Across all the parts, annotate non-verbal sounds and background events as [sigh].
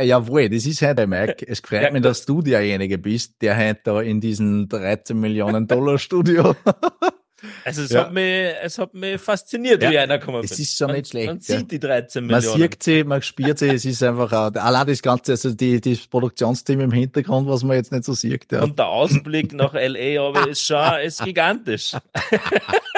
jawohl, das ist heute, Mike. Es freut Ja, mich, dass du derjenige bist, der heute da in diesem 13 Millionen Dollar Studio. [laughs] Also es, Ja. hat, mich, es hat mich fasziniert, Ja, wie einer gekommen es ist. ist so man, nicht schlecht, Man ja. sieht die 13 Man Millionen. sieht sie, man spürt sie, es ist einfach auch, allein das Ganze, also die, das Produktionsteam im Hintergrund, was man jetzt nicht so sieht. Ja. Und der Ausblick nach L.A. aber ist schon ist gigantisch. [laughs]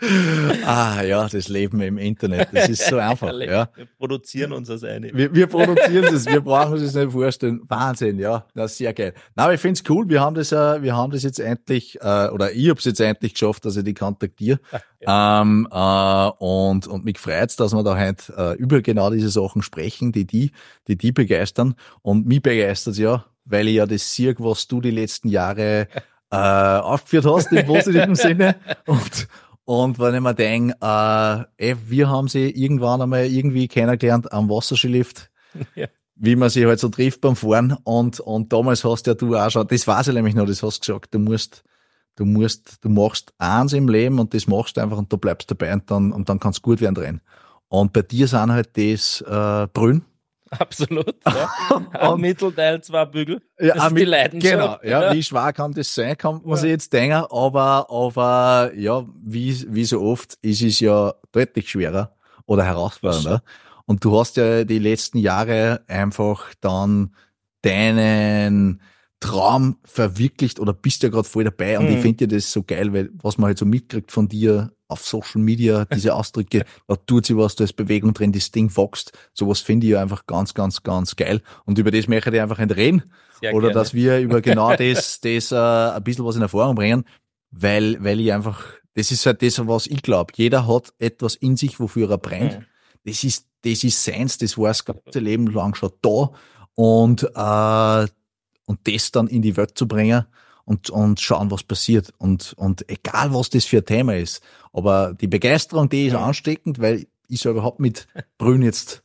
[laughs] Ah ja, das Leben im Internet, das ist so [laughs] einfach. Ja. Wir produzieren uns als eine. Wir, wir produzieren das, wir brauchen uns das nicht vorstellen. Wahnsinn, ja, das ist sehr geil. Na, aber ich find's cool, wir haben das, äh, wir haben das jetzt endlich, äh, oder ich hab's jetzt endlich geschafft, dass ich die kontaktiere. [laughs] Ähm, äh, und, und mich freut's, dass wir da heute äh, über genau diese Sachen sprechen, die die, die die begeistern. Und mich begeistert's ja, weil ich ja das sehe, was du die letzten Jahre äh, aufgeführt hast, im positiven Sinne. Und, und wenn ich mir denke, äh, ey, wir haben sie irgendwann einmal irgendwie kennengelernt am Wasserskilift, [laughs] Ja. wie man sich halt so trifft beim Fahren. Und, und damals hast ja du auch schon, das weiß ich nämlich noch, das hast du gesagt, du musst, du musst, du machst eins im Leben und das machst du einfach und du bleibst dabei und dann, und dann kann's gut werden drin. Und bei dir sind halt das äh, Brünn. [laughs] Absolut. Ja. [laughs] Ein Mittelteil, zwei Bügel. Ja, das ist die Leidenschaft. Genau, ja, wie schwer kann das sein, kann man Ja. sich jetzt denken, aber, aber, ja, wie, wie so oft ist es ja deutlich schwerer oder herausfordernder. Und du hast ja die letzten Jahre einfach dann deinen Traum verwirklicht oder bist ja gerade voll dabei und Mhm. ich finde ja das so geil, weil was man halt so mitkriegt von dir auf Social Media, diese Ausdrücke, da tut sich was, da ist Bewegung drin, das Ding wächst. Sowas finde ich ja einfach ganz, ganz, ganz geil. Und über das möchte ich einfach nicht reden. Sehr oder gerne. dass wir über genau das, das äh, ein bisschen was in Erfahrung bringen, weil, weil ich einfach, das ist halt das, was ich glaube. Jeder hat etwas in sich, wofür er brennt. Mhm. Das ist, das ist seins, das war das ganze Leben lang schon da. Und, äh, und das dann in die Welt zu bringen und, und schauen, was passiert. Und, und egal, was das für ein Thema ist. Aber die Begeisterung, die ist Mhm. ansteckend, weil ich selber hab mit Brünn jetzt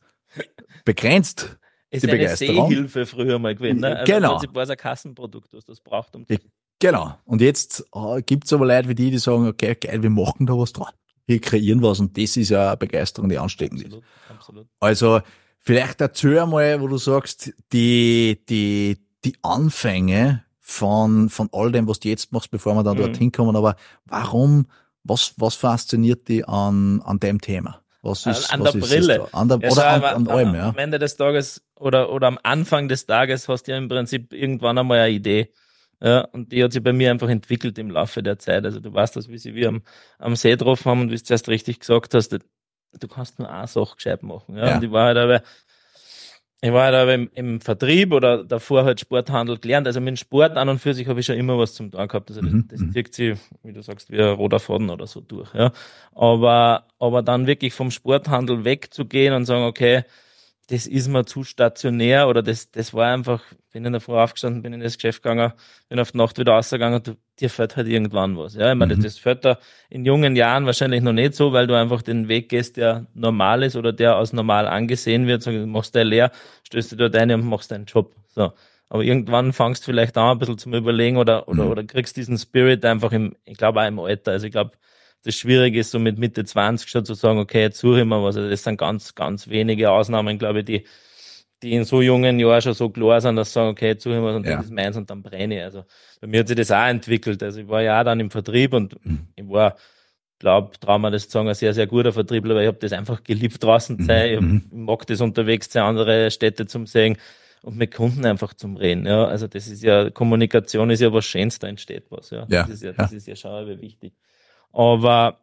begrenzt. ist die eine Begeisterung. Seehilfe früher mal gewesen. Ne? Also Genau. Im war es ein Kassenprodukt, was das braucht. Um Ja. Genau. Und jetzt äh, gibt's aber Leute wie die, die sagen, okay, geil, wir machen da was dran. Wir kreieren was und das ist ja eine Begeisterung, die ansteckend ist. absolut, absolut. Also vielleicht erzähl mal, wo du sagst, die, die, die Anfänge von, von all dem, was du jetzt machst, bevor wir dann Mhm. dorthin kommen, aber warum, was, was fasziniert dich an, an dem Thema? Was An- ist, an was der ist Brille. An der, Ja, oder an, aber an allem, ja. Am Ende des Tages oder, oder am Anfang des Tages hast du ja im Prinzip irgendwann einmal eine Idee. Ja, und die hat sich bei mir einfach entwickelt im Laufe der Zeit. Also du weißt das, wie sie wir am, am See getroffen haben und wie du zuerst richtig gesagt hast, du kannst nur eine Sache gescheit machen. Ja, Ja. und ich war halt aber, ich war halt aber im, im Vertrieb oder davor halt Sporthandel gelernt. Also mit dem Sport an und für sich habe ich schon immer was zum Tag gehabt. Also das, Mhm, das mhm. zieht sich, wie du sagst, wie ein roter Faden oder so durch. Ja. Aber, aber dann wirklich vom Sporthandel wegzugehen und sagen, okay, das ist mir zu stationär oder das, das war einfach, bin in der Früh aufgestanden, bin in das Geschäft gegangen, bin auf die Nacht wieder rausgegangen, du, dir fällt halt irgendwann was. Ja, ich meine, Mhm. das, das fällt da in jungen Jahren wahrscheinlich noch nicht so, weil du einfach den Weg gehst, der normal ist oder der als normal angesehen wird, so, machst du leer, stößt du dort ein und machst deinen Job. So. Aber irgendwann fangst du vielleicht an, ein bisschen zum Überlegen oder, oder, Mhm. oder kriegst diesen Spirit einfach im, ich glaube auch im Alter. Also ich glaube, das Schwierige ist so mit Mitte 20 schon zu sagen, okay, jetzt suche ich mal was. Also das sind ganz, ganz wenige Ausnahmen, glaube ich, die, die in so jungen Jahren schon so klar sind, dass sie sagen, okay, jetzt suche ich mal und Ja. das ist meins und dann brenne ich. Also bei mir hat sich das auch entwickelt. Also ich war ja auch dann im Vertrieb und Mhm. ich war, glaube, trauen wir das zu sagen, ein sehr, sehr guter Vertriebler, weil ich habe das einfach geliebt, draußen zu sein. Ich, Mhm. ich mag das unterwegs zu andere Städte zum Sehen und mit Kunden einfach zum Reden. Ja, also das ist ja, Kommunikation ist ja was Schönes, da entsteht was. Ja, Ja, das ist ja, das ist ja schon aber wichtig. Aber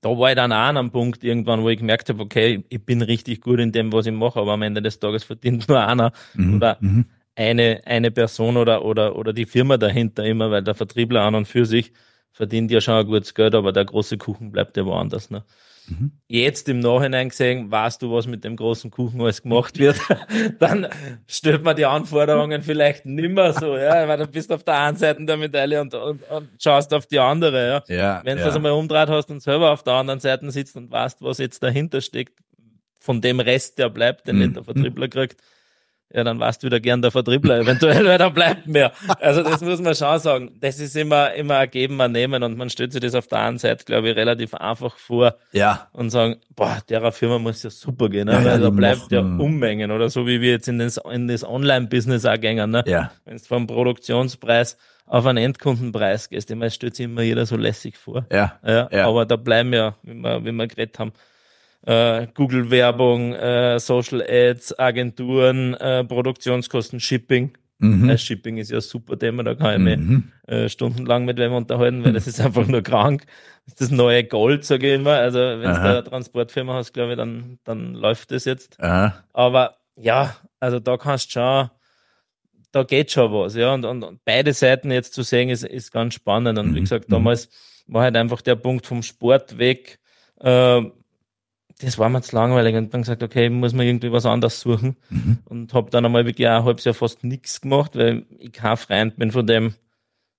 da war ich dann auch an einem Punkt irgendwann, wo ich gemerkt habe, okay, ich bin richtig gut in dem, was ich mache, aber am Ende des Tages verdient [laughs] nur einer Mhm. oder Mhm. eine, eine Person oder, oder, oder die Firma dahinter immer, weil der Vertriebler an und für sich verdient ja schon ein gutes Geld, aber der große Kuchen bleibt ja woanders. Ne? Mhm. Jetzt im Nachhinein gesehen, weißt du, was mit dem großen Kuchen alles gemacht wird, [laughs] dann stellt man die Anforderungen vielleicht nimmer so, ja, weil du bist auf der einen Seite der Medaille und, und, und schaust auf die andere, ja. Ja, Wenn du ja. das einmal umdreht hast und selber auf der anderen Seite sitzt und weißt, was jetzt dahinter steckt, von dem Rest, der bleibt, den Mhm. nicht der Vertriebler kriegt, ja, dann warst du wieder gern der Vertriebler, [laughs] eventuell, weil da bleibt mehr. Also das muss man schon sagen. Das ist immer, immer ein Geben, ein Nehmen und man stellt sich das auf der einen Seite, glaube ich, relativ einfach vor. Ja. Und sagen, boah, der Firma muss ja super gehen, ne? Ja, ja, weil da bleibt ja Unmengen oder so wie wir jetzt in das, in das Online-Business auch gehen, ne? Ja. Wenn du vom Produktionspreis auf einen Endkundenpreis gehst, ich meine, stellt sich immer jeder so lässig vor. Ja. Ja, Ja. aber da bleiben ja, wie wir, wie wir geredet haben, äh, Google-Werbung, äh, Social Ads, Agenturen, äh, Produktionskosten, Shipping. Mhm. Äh, Shipping ist ja ein super Thema, da kann ich mich Mhm. äh, stundenlang mit wem unterhalten, weil das ist einfach nur krank. Das ist das neue Gold, sage ich immer. Also wenn du eine Transportfirma hast, glaube ich, dann, dann läuft das jetzt. Aha. Aber ja, also da kannst du schon, da geht schon was, ja. Und, und, und beide Seiten jetzt zu sehen, ist, ist ganz spannend. Und wie Mhm, gesagt, mhm. damals war halt einfach der Punkt vom Sport weg. Äh, das war mir zu langweilig und dann gesagt, okay, muss man irgendwie was anderes suchen. Mhm. Und habe dann einmal wirklich ein halbes Jahr fast nichts gemacht, weil ich kein Freund bin von dem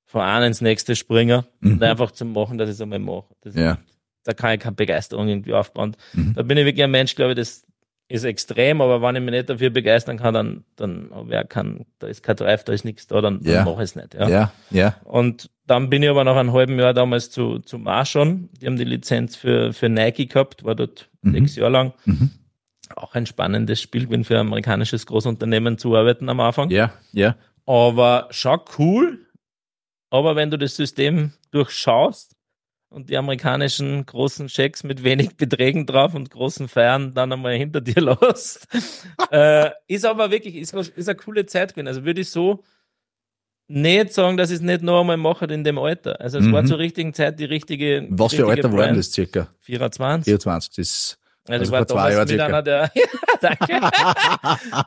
von einem ins nächste Springer Mhm. und einfach zu machen, dass ich es einmal mache. Das, Ja. Da kann ich keine Begeisterung irgendwie aufbauen. Mhm. Da bin ich wirklich ein Mensch, glaube ich, das ist extrem, aber wenn ich mich nicht dafür begeistern kann, dann, dann habe ich auch kein, da ist kein Drive, da ist nichts da, dann, Ja. dann mache ich es nicht. Ja. Ja. Ja. Und dann bin ich aber nach einem halben Jahr damals zu, zu Marshon. Die haben die Lizenz für, für Nike gehabt, war dort Mhm. sechs Jahre lang. Mhm. Auch ein spannendes Spiel, gewesen für ein amerikanisches Großunternehmen zu arbeiten am Anfang. Ja. Ja. Aber schon cool. Aber wenn du das System durchschaust und die amerikanischen großen Schecks mit wenig Beträgen drauf und großen Feiern dann einmal hinter dir [laughs] lässt, äh, ist aber wirklich, ist, ist eine coole Zeit gewesen. Also würde ich so nicht sagen, dass ich es nicht noch einmal mache in dem Alter. Also es Mhm. war zur richtigen Zeit die richtige. Was für richtige Alter war denn Brand. das circa? 24. 24. Das ist Also, Also ich war damals Jahren mit circa. einer der, [laughs] ja, danke.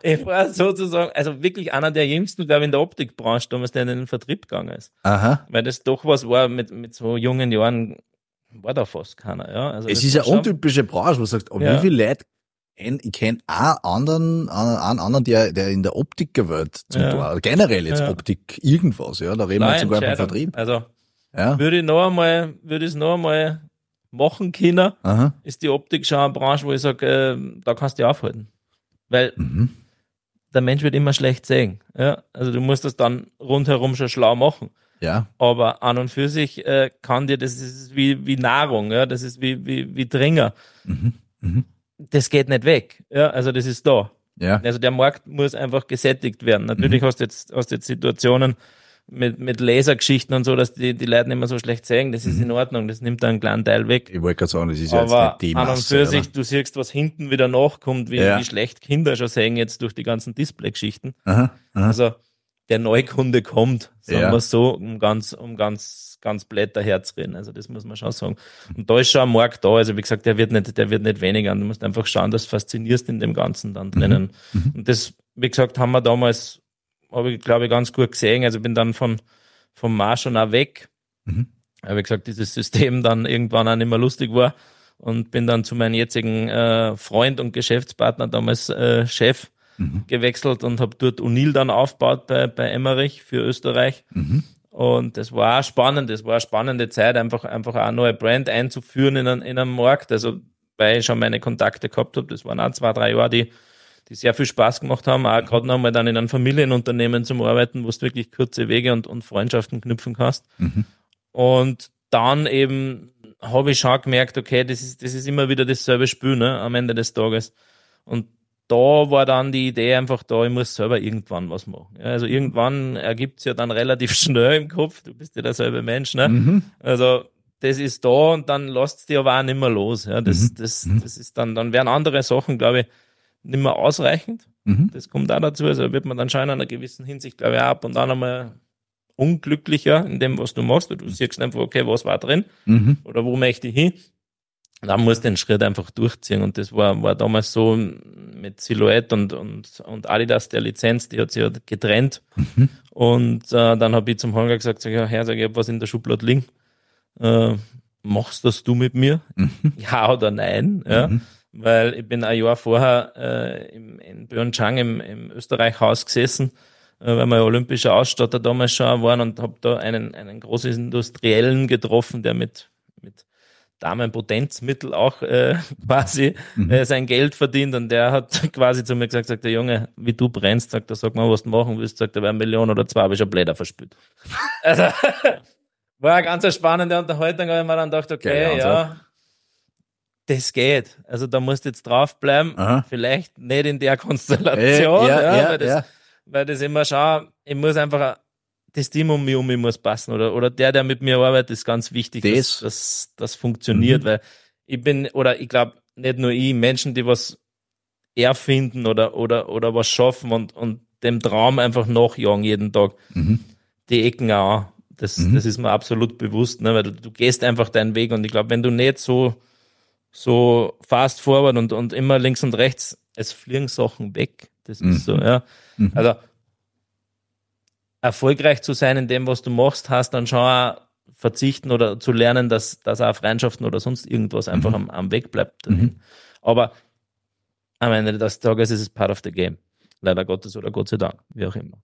ich war sozusagen, also wirklich einer der jüngsten, glaube ich, in der Optikbranche damals, der in den Vertrieb gegangen ist. Aha. Weil das doch was war, mit, mit so jungen Jahren war da fast keiner, ja. Also Es ist eine untypische Branche, wo du sagst, oh, Ja. wie viele Leute ich kenne einen anderen, einen anderen, der, der in der Optikerwelt zum Ja. Tor, oder generell jetzt Ja. Optik irgendwas, ja, da reden wir Nein, sogar vom. Vertrieb. Also Ja. würde ich noch einmal, würde ich es noch einmal machen können, Aha. ist die Optik schon eine Branche, wo ich sage, äh, da kannst du aufhalten. Weil Mhm. der Mensch wird immer schlecht sehen. Ja? Also du musst das dann rundherum schon schlau machen. Ja. Aber an und für sich äh, kann dir, das ist wie, wie Nahrung, ja, das ist wie, wie, wie Dringer. Mhm. Mhm. Das geht nicht weg. Ja, also das ist da. Ja. Also der Markt muss einfach gesättigt werden. Natürlich hast du jetzt, hast du jetzt Situationen mit, mit Lasergeschichten und so, dass die, die Leute nicht mehr so schlecht sehen. Das ist in Ordnung. Das nimmt einen kleinen Teil weg. Ich wollte gerade sagen, das ist ja Aber jetzt nicht die an und Masse. für oder? sich, du siehst, was hinten wieder nachkommt, wie, Ja. wie schlecht Kinder schon sehen jetzt durch die ganzen Display-Geschichten. Also der Neukunde kommt, sagen Ja. wir so, um ganz, um ganz, ganz blätter Herz reden. Also das muss man schon sagen. Und da ist schon ein Markt da. Also wie gesagt, der wird nicht, der wird nicht weniger. Du musst einfach schauen, dass du faszinierst in dem Ganzen dann drinnen. Mhm. Und das, wie gesagt, haben wir damals, habe ich glaube ich ganz gut gesehen. Also bin dann von, vom Marsch schon auch weg. Mhm. Aber wie gesagt, dieses System dann irgendwann auch nicht mehr lustig war. Und bin dann zu meinem jetzigen äh, Freund und Geschäftspartner, damals äh, Chef, Mhm. gewechselt und habe dort Unil dann aufgebaut bei, bei Emmerich für Österreich. Mhm. Und das war auch spannend, das war eine spannende Zeit, einfach, einfach auch eine neue Brand einzuführen in, einen, in einen Markt. Also, weil ich schon meine Kontakte gehabt habe, das waren auch zwei, drei Jahre, die, die sehr viel Spaß gemacht haben, auch gerade nochmal dann in einem Familienunternehmen zum Arbeiten, wo du wirklich kurze Wege und, und Freundschaften knüpfen kannst. Mhm. Und dann eben habe ich schon gemerkt, okay, das ist, das ist immer wieder dasselbe Spiel, ne, am Ende des Tages. Und da war dann die Idee einfach da, ich muss selber irgendwann was machen. Ja, also irgendwann ergibt's ja dann relativ [laughs] schnell im Kopf, du bist ja derselbe Mensch, ne? Mhm. Also das ist da und dann lässt dir aber auch nicht mehr los. Ja, das, Mhm. das, Mhm. das ist dann, dann werden andere Sachen, glaube ich, nicht mehr ausreichend. Mhm. Das kommt auch dazu. Also wird man dann schon in einer gewissen Hinsicht, glaube ich, ab und an einmal unglücklicher in dem, was du machst. Du siehst einfach, okay, was war drin Mhm. oder wo möchte ich hin? Dann musst du den Schritt einfach durchziehen. Und das war, war damals so mit Silhouette und, und, und Adidas, der Lizenz, die hat sich ja getrennt. Mhm. Und äh, dann habe ich zum Holger gesagt, sag, ja, Herr, sag, ich hab was in der Schublade liegen. Äh, machst das du mit mir? Mhm. [laughs] Ja oder nein? Ja. Mhm. Weil ich bin ein Jahr vorher äh, im, in Pyeongchang im, im Österreich-Haus gesessen, äh, weil wir ja olympische Ausstatter damals schon waren und habe da einen, einen großen Industriellen getroffen, der mit Damenpotenzmittel auch äh, [laughs] quasi mhm. äh, sein Geld verdient und der hat [laughs] quasi zu mir gesagt, sagt der Junge, wie du brennst, sagt er, sag mal, was du machen willst, sagt er, wäre eine Million oder zwei, habe ich schon Blätter verspült. [laughs] Also, war eine ganz spannende Unterhaltung, weil ich mir dann gedacht, okay, ja, das geht. Also da musst du jetzt draufbleiben, Aha. vielleicht nicht in der Konstellation, äh, ja, ja, weil, das, weil das immer schau, ich muss einfach das Team um mich um mich muss passen oder, oder der, der mit mir arbeitet, ist ganz wichtig, das. dass das, das funktioniert, mhm. weil ich bin, oder ich glaube, nicht nur ich, Menschen, die was erfinden oder, oder, oder was schaffen und, und dem Traum einfach nachjagen jeden Tag, mhm. die Ecken auch. Das, mhm. das ist mir absolut bewusst, ne? weil du, du gehst einfach deinen Weg und ich glaube, wenn du nicht so, so fast forward und, und immer links und rechts, es fliegen Sachen weg. Das ist so, mhm. ja. Mhm. Also, erfolgreich zu sein in dem, was du machst, hast dann schon auch verzichten oder zu lernen, dass, dass auch Freundschaften oder sonst irgendwas einfach mhm. am, am Weg bleibt. Mhm. Aber am Ende des Tages ist es part of the game. Leider Gottes oder Gott sei Dank, wie auch immer.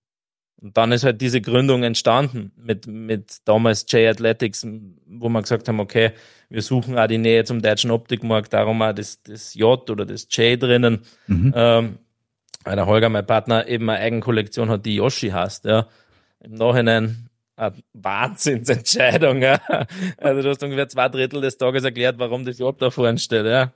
Und dann ist halt diese Gründung entstanden mit, mit damals J Athletics, wo wir gesagt haben, okay, wir suchen auch die Nähe zum deutschen Optikmarkt, darum auch das, das J oder das J drinnen. Mhm. Ähm, weil der Holger, mein Partner, eben eine Eigenkollektion hat, die Yoshi heißt, ja im Nachhinein eine Wahnsinnsentscheidung. Ja. Also du hast ungefähr zwei Drittel des Tages erklärt, warum das überhaupt da vorne steht. Ja.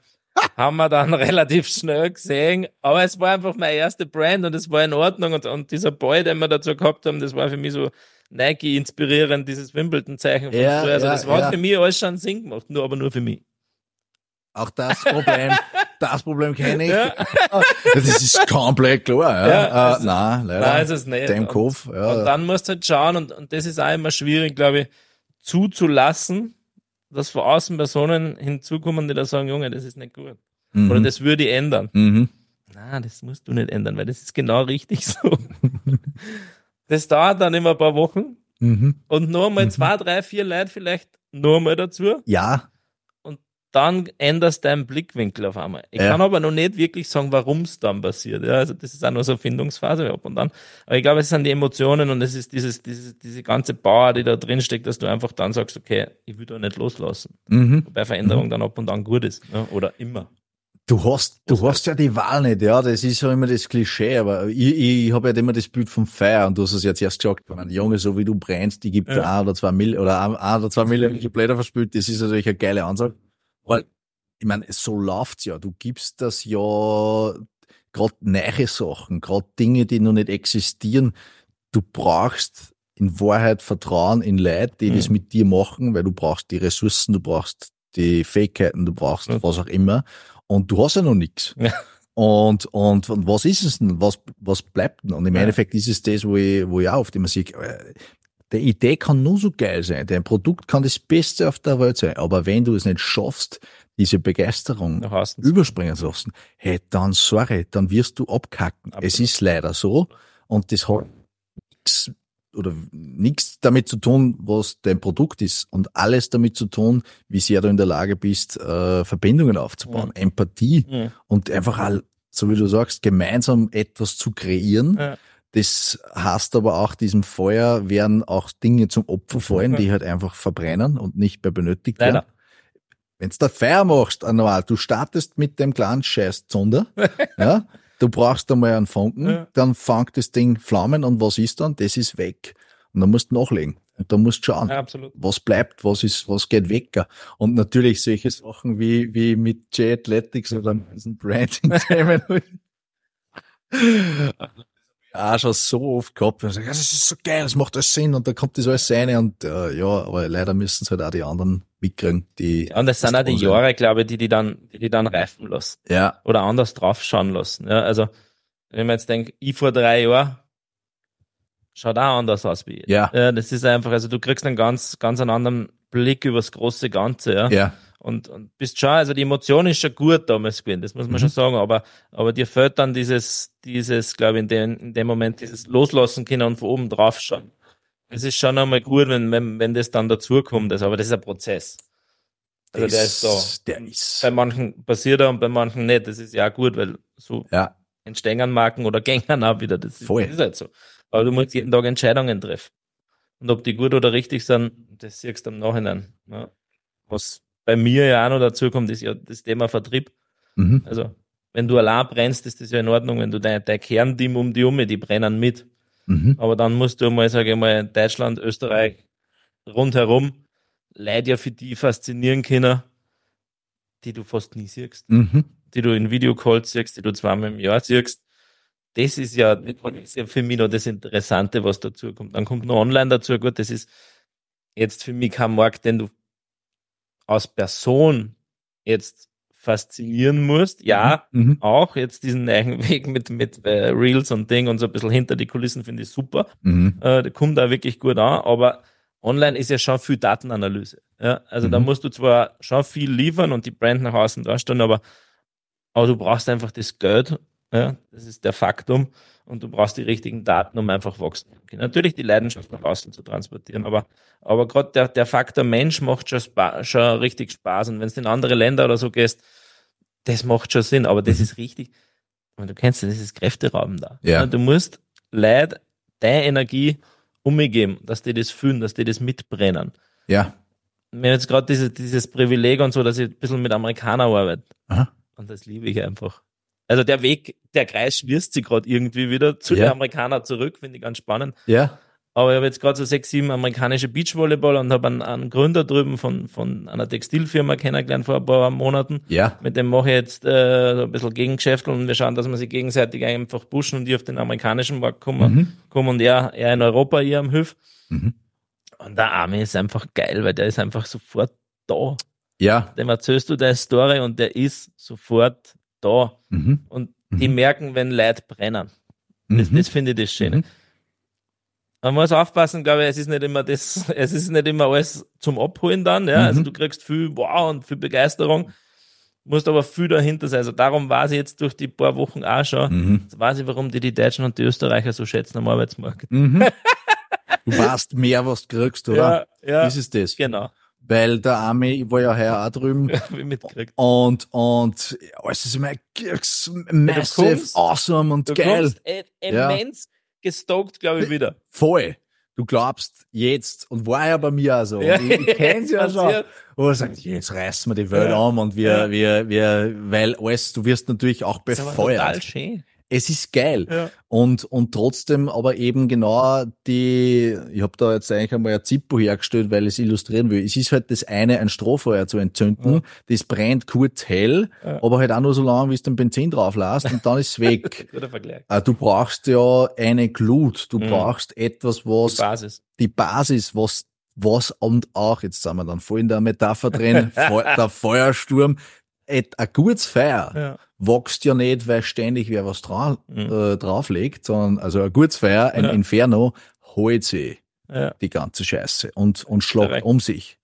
Haben wir dann [laughs] relativ schnell gesehen. Aber es war einfach meine erste Brand und es war in Ordnung. Und, und dieser Boy, den wir dazu gehabt haben, das war für mich so Nike inspirierend, dieses Wimbledon-Zeichen von ja, früher. Also das ja, war ja. für mich alles schon Sinn gemacht, nur aber nur für mich. Auch das Problem, [laughs] das Problem kenne ich. Ja. [laughs] Das ist komplett klar. Ja. ja uh, nein, leider. Nein, ist es nicht. Dem Kopf. Ja. Und dann musst du halt schauen, und, und das ist auch immer schwierig, glaube ich, zuzulassen, dass von außen Personen hinzukommen, die da sagen, Junge, das ist nicht gut. Mhm. Oder das würde ich ändern. Mhm. Nein, das musst du nicht ändern, weil das ist genau richtig [laughs] so. das dauert dann immer ein paar Wochen. Mhm. Und nur mal mhm. zwei, drei, vier Leute vielleicht nur mal dazu. Ja dann änderst deinen Blickwinkel auf einmal. Ich ja. kann aber noch nicht wirklich sagen, warum es dann passiert. Ja, also das ist auch nur so eine Findungsphase ab und dann. Aber ich glaube, es sind die Emotionen und es ist dieses, dieses, diese ganze Power, die da drin steckt, dass du einfach dann sagst, okay, ich will da nicht loslassen. Mhm. Wobei Veränderung mhm. dann ab und an gut ist. Ja, oder immer. Du hast, du hast ja die Wahl nicht, ja, das ist ja immer das Klischee, aber ich, ich, ich habe ja immer das Bild vom Feuer und du hast es jetzt erst gesagt, wenn ein Junge, so wie du brennst, die gibt ja. ein oder zwei Mill oder ein, ein oder zwei Millionen Blätter verspült, das ist natürlich eine geile Ansage. Weil, ich meine, so läuft's ja. Du gibst das ja gerade neue Sachen, gerade Dinge, die noch nicht existieren. Du brauchst in Wahrheit Vertrauen in Leute, die mhm. das mit dir machen, weil du brauchst die Ressourcen, du brauchst die Fähigkeiten, du brauchst mhm. was auch immer. Und du hast ja noch nichts. Ja. Und, und, und was ist es denn? Was, was bleibt denn? Und im ja. Endeffekt ist es das, wo ich, wo ich auch oft immer sehe, äh, die Idee kann nur so geil sein, dein Produkt kann das Beste auf der Welt sein, aber wenn du es nicht schaffst, diese Begeisterung überspringen zu lassen, hey, dann sorry, dann wirst du abkacken. Absolut. Es ist leider so und das hat nichts oder nichts damit zu tun, was dein Produkt ist und alles damit zu tun, wie sehr du in der Lage bist, äh, Verbindungen aufzubauen, ja. Empathie ja. und einfach all, so wie du sagst, gemeinsam etwas zu kreieren. Ja das heißt aber auch, diesem Feuer werden auch Dinge zum Opfer fallen, die halt einfach verbrennen und nicht mehr benötigt werden. Wenn du da Feuer machst, normal, du startest mit dem kleinen Scheiß Zunder, [laughs] ja, du brauchst einmal einen Funken, ja. dann fängt das Ding Flammen und was ist dann? Das ist weg. Und dann musst du nachlegen. Und da musst du schauen, ja, was bleibt, was ist, was geht weg. Und natürlich solche Sachen wie, wie mit J Athletics oder diesen Branding-Themen. [laughs] [laughs] auch schon so oft gehabt, wenn ich sage, das ist so geil, das macht alles Sinn und da kommt das alles rein und äh, ja, aber leider müssen es halt auch die anderen mitkriegen, die. Ja, und das sind auch die Jahre, glaube ich, die die dann, die die dann reifen lassen. Ja. Oder anders draufschauen lassen. Ja, also, wenn man jetzt denkt, ich vor drei Jahren, schaut auch anders aus wie jetzt. Ja. ja. Das ist einfach, also du kriegst einen ganz, ganz einen anderen Blick über das große Ganze, ja. Ja und, und bist schon, also die Emotion ist schon gut damals gewesen, das muss man mhm. schon sagen, aber, aber dir fehlt dann dieses, dieses, glaube ich, in dem, in dem Moment dieses Loslassen können und von oben drauf schauen. Es ist schon einmal gut, wenn, wenn, wenn das dann dazukommt, also, aber das ist ein Prozess. Also das, der ist da. Der ist. Bei manchen passiert er und bei manchen nicht. Das ist ja auch gut, weil so ja. entstehen Marken oder [laughs] gängern auch wieder. Das ist, Voll. das ist halt so. Aber du musst jeden Tag Entscheidungen treffen. Und ob die gut oder richtig sind, das siehst du im Nachhinein. Ja. Was bei mir ja auch noch dazu kommt, ist ja das Thema Vertrieb. Mhm. Also, wenn du allein brennst, ist das ja in Ordnung, wenn du dein, dein Kernteam um die um, die brennen mit. Mhm. Aber dann musst du mal, sage ich mal, Deutschland, Österreich, rundherum, Leute ja für die faszinieren können, die du fast nie siehst. Mhm. Die du in Videocalls siehst, die du zweimal im Jahr siehst. Das ist ja, das ist ja für mich noch das Interessante, was dazu kommt. Dann kommt noch online dazu. Gut, das ist jetzt für mich kein Markt, den du aus Person jetzt faszinieren musst. Ja, mhm. mhm. auch jetzt diesen neuen [laughs] Weg mit, mit äh, Reels und Ding und so ein bisschen hinter die Kulissen finde ich super. Mhm. Äh, der kommt da wirklich gut an, aber online ist ja schon viel Datenanalyse. Ja? Also mhm. da musst du zwar schon viel liefern und die Brand nach außen darstellen, aber, aber du brauchst einfach das Geld. Ja? Das ist der Faktum. Und du brauchst die richtigen Daten, um einfach wachsen zu können. Natürlich die Leidenschaft nach außen zu transportieren, aber, aber gerade der, der Faktor Mensch macht schon, Spa schon richtig Spaß. Und wenn es in andere Länder oder so gehst, das macht schon Sinn, aber das mhm. ist richtig. Und du kennst das, das ist Kräfteraum da. Ja. Du musst Leid, deine Energie umgeben, dass die das fühlen, dass die das mitbrennen. Ja. Wir haben jetzt gerade diese, dieses Privileg und so, dass ich ein bisschen mit Amerikanern arbeite. Aha. Und das liebe ich einfach. Also der Weg, der Kreis schwirst sich gerade irgendwie wieder zu ja. den Amerikanern zurück, finde ich ganz spannend. Ja. Aber ich habe jetzt gerade so sechs, sieben amerikanische Beachvolleyballer und habe einen, einen, Gründer drüben von, von einer Textilfirma kennengelernt vor ein paar Monaten. Ja. Mit dem mache ich jetzt äh, so ein bisschen Gegengeschäft und wir schauen, dass wir sich gegenseitig einfach pushen und die auf den amerikanischen Markt kommen, mhm. kommen und er, er in Europa hier am Hilf. Mhm. Und der Arme ist einfach geil, weil der ist einfach sofort da. Ja. Dem erzählst du deine Story und der ist sofort da. Mhm. Und die mhm. merken, wenn Leute brennen. Das, mhm. das finde ich das Schöne. Mhm. Man muss aufpassen, glaube ich, es ist nicht immer das, [laughs] es ist nicht immer alles zum Abholen dann, ja. Also mhm. Du kriegst viel Wow und viel Begeisterung, musst aber viel dahinter sein. Also darum weiß ich jetzt durch die paar Wochen auch schon, mhm. jetzt weiß ich, warum die die Deutschen und die Österreicher so schätzen am Arbeitsmarkt. Mhm. [laughs] Du weißt mehr, was du kriegst, oder? Ja, ja. Das ist das. Genau. Weil der Army, war ja heuer auch drüben. [laughs] Mitgekriegt. Und, und, alles ist immer massive, kommst, awesome und geil. immens ja gestockt, glaube ich, wieder. Voll. Du glaubst jetzt, und war ja bei mir auch so. Ja, ich, ich [laughs] kenn's ja schon. Wo er sagt, jetzt reißen wir die Welt ja. um und wir, wir, wir, weil alles, du wirst natürlich auch befeuert. Das ist total schön es ist geil. Ja. Und, und trotzdem aber eben genau die, ich habe da jetzt eigentlich einmal ein Zippo hergestellt, weil ich es illustrieren will. Es ist halt das eine, ein Strohfeuer zu entzünden, ja. das brennt kurz hell, ja. aber halt auch nur so lange, wie es den Benzin drauf lässt und dann ist es weg. [laughs] Guter Vergleich. Ah, du brauchst ja eine Glut, du mhm. brauchst etwas, was... Die Basis. Die Basis, was was und auch, jetzt sind wir dann voll in der Metapher drin, [laughs] der Feuersturm, ein gutes Feuer ja. wächst ja nicht, weil ständig wer was dra mhm. äh, drauflegt, sondern also ein gutes Feuer, ein ja. Inferno, holt sie ja. die ganze Scheiße und, und schlagt um sich.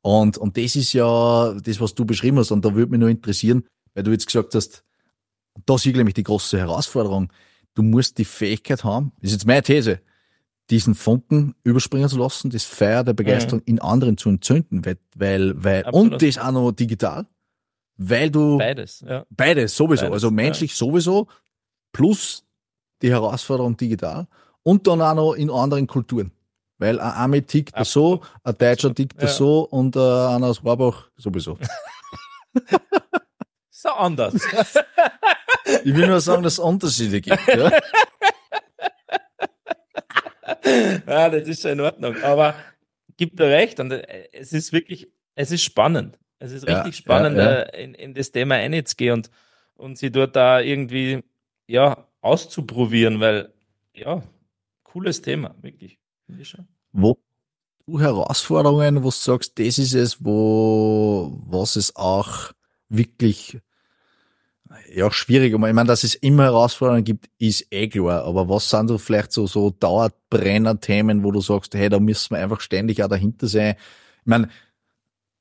Und, und das ist ja das, was du beschrieben hast. Und da würde mich nur interessieren, weil du jetzt gesagt hast, da sehe ich nämlich die große Herausforderung. Du musst die Fähigkeit haben, das ist jetzt meine These, diesen Funken überspringen zu lassen, das Feuer der Begeisterung mhm. in anderen zu entzünden, weil, weil, weil und das auch noch digital weil du beides, ja. Beides sowieso, beides, also menschlich ja. sowieso plus die Herausforderung digital und dann auch noch in anderen Kulturen. Weil ein Ami tickt das so, ein Deutscher tickt das ja. so und äh, einer aus Warbach sowieso. [laughs] so anders. [laughs] ich will nur sagen, dass es Unterschiede gibt. Ja? ja, [laughs] das ist schon in Ordnung. Aber gibt dir recht und äh, es ist wirklich, es ist spannend. Es ist richtig ja, spannend, ja, ja. In, in das Thema einzugehen und, und sie dort da irgendwie, ja, auszuprobieren, weil, ja, cooles Thema, wirklich. Wo du Herausforderungen, wo du sagst, das ist es, wo, was es auch wirklich, ja, schwierig, ich meine, dass es immer Herausforderungen gibt, ist eh klar, aber was sind so vielleicht so, so Dauerbrenner-Themen, wo du sagst, hey, da müssen wir einfach ständig auch dahinter sein? Ich meine,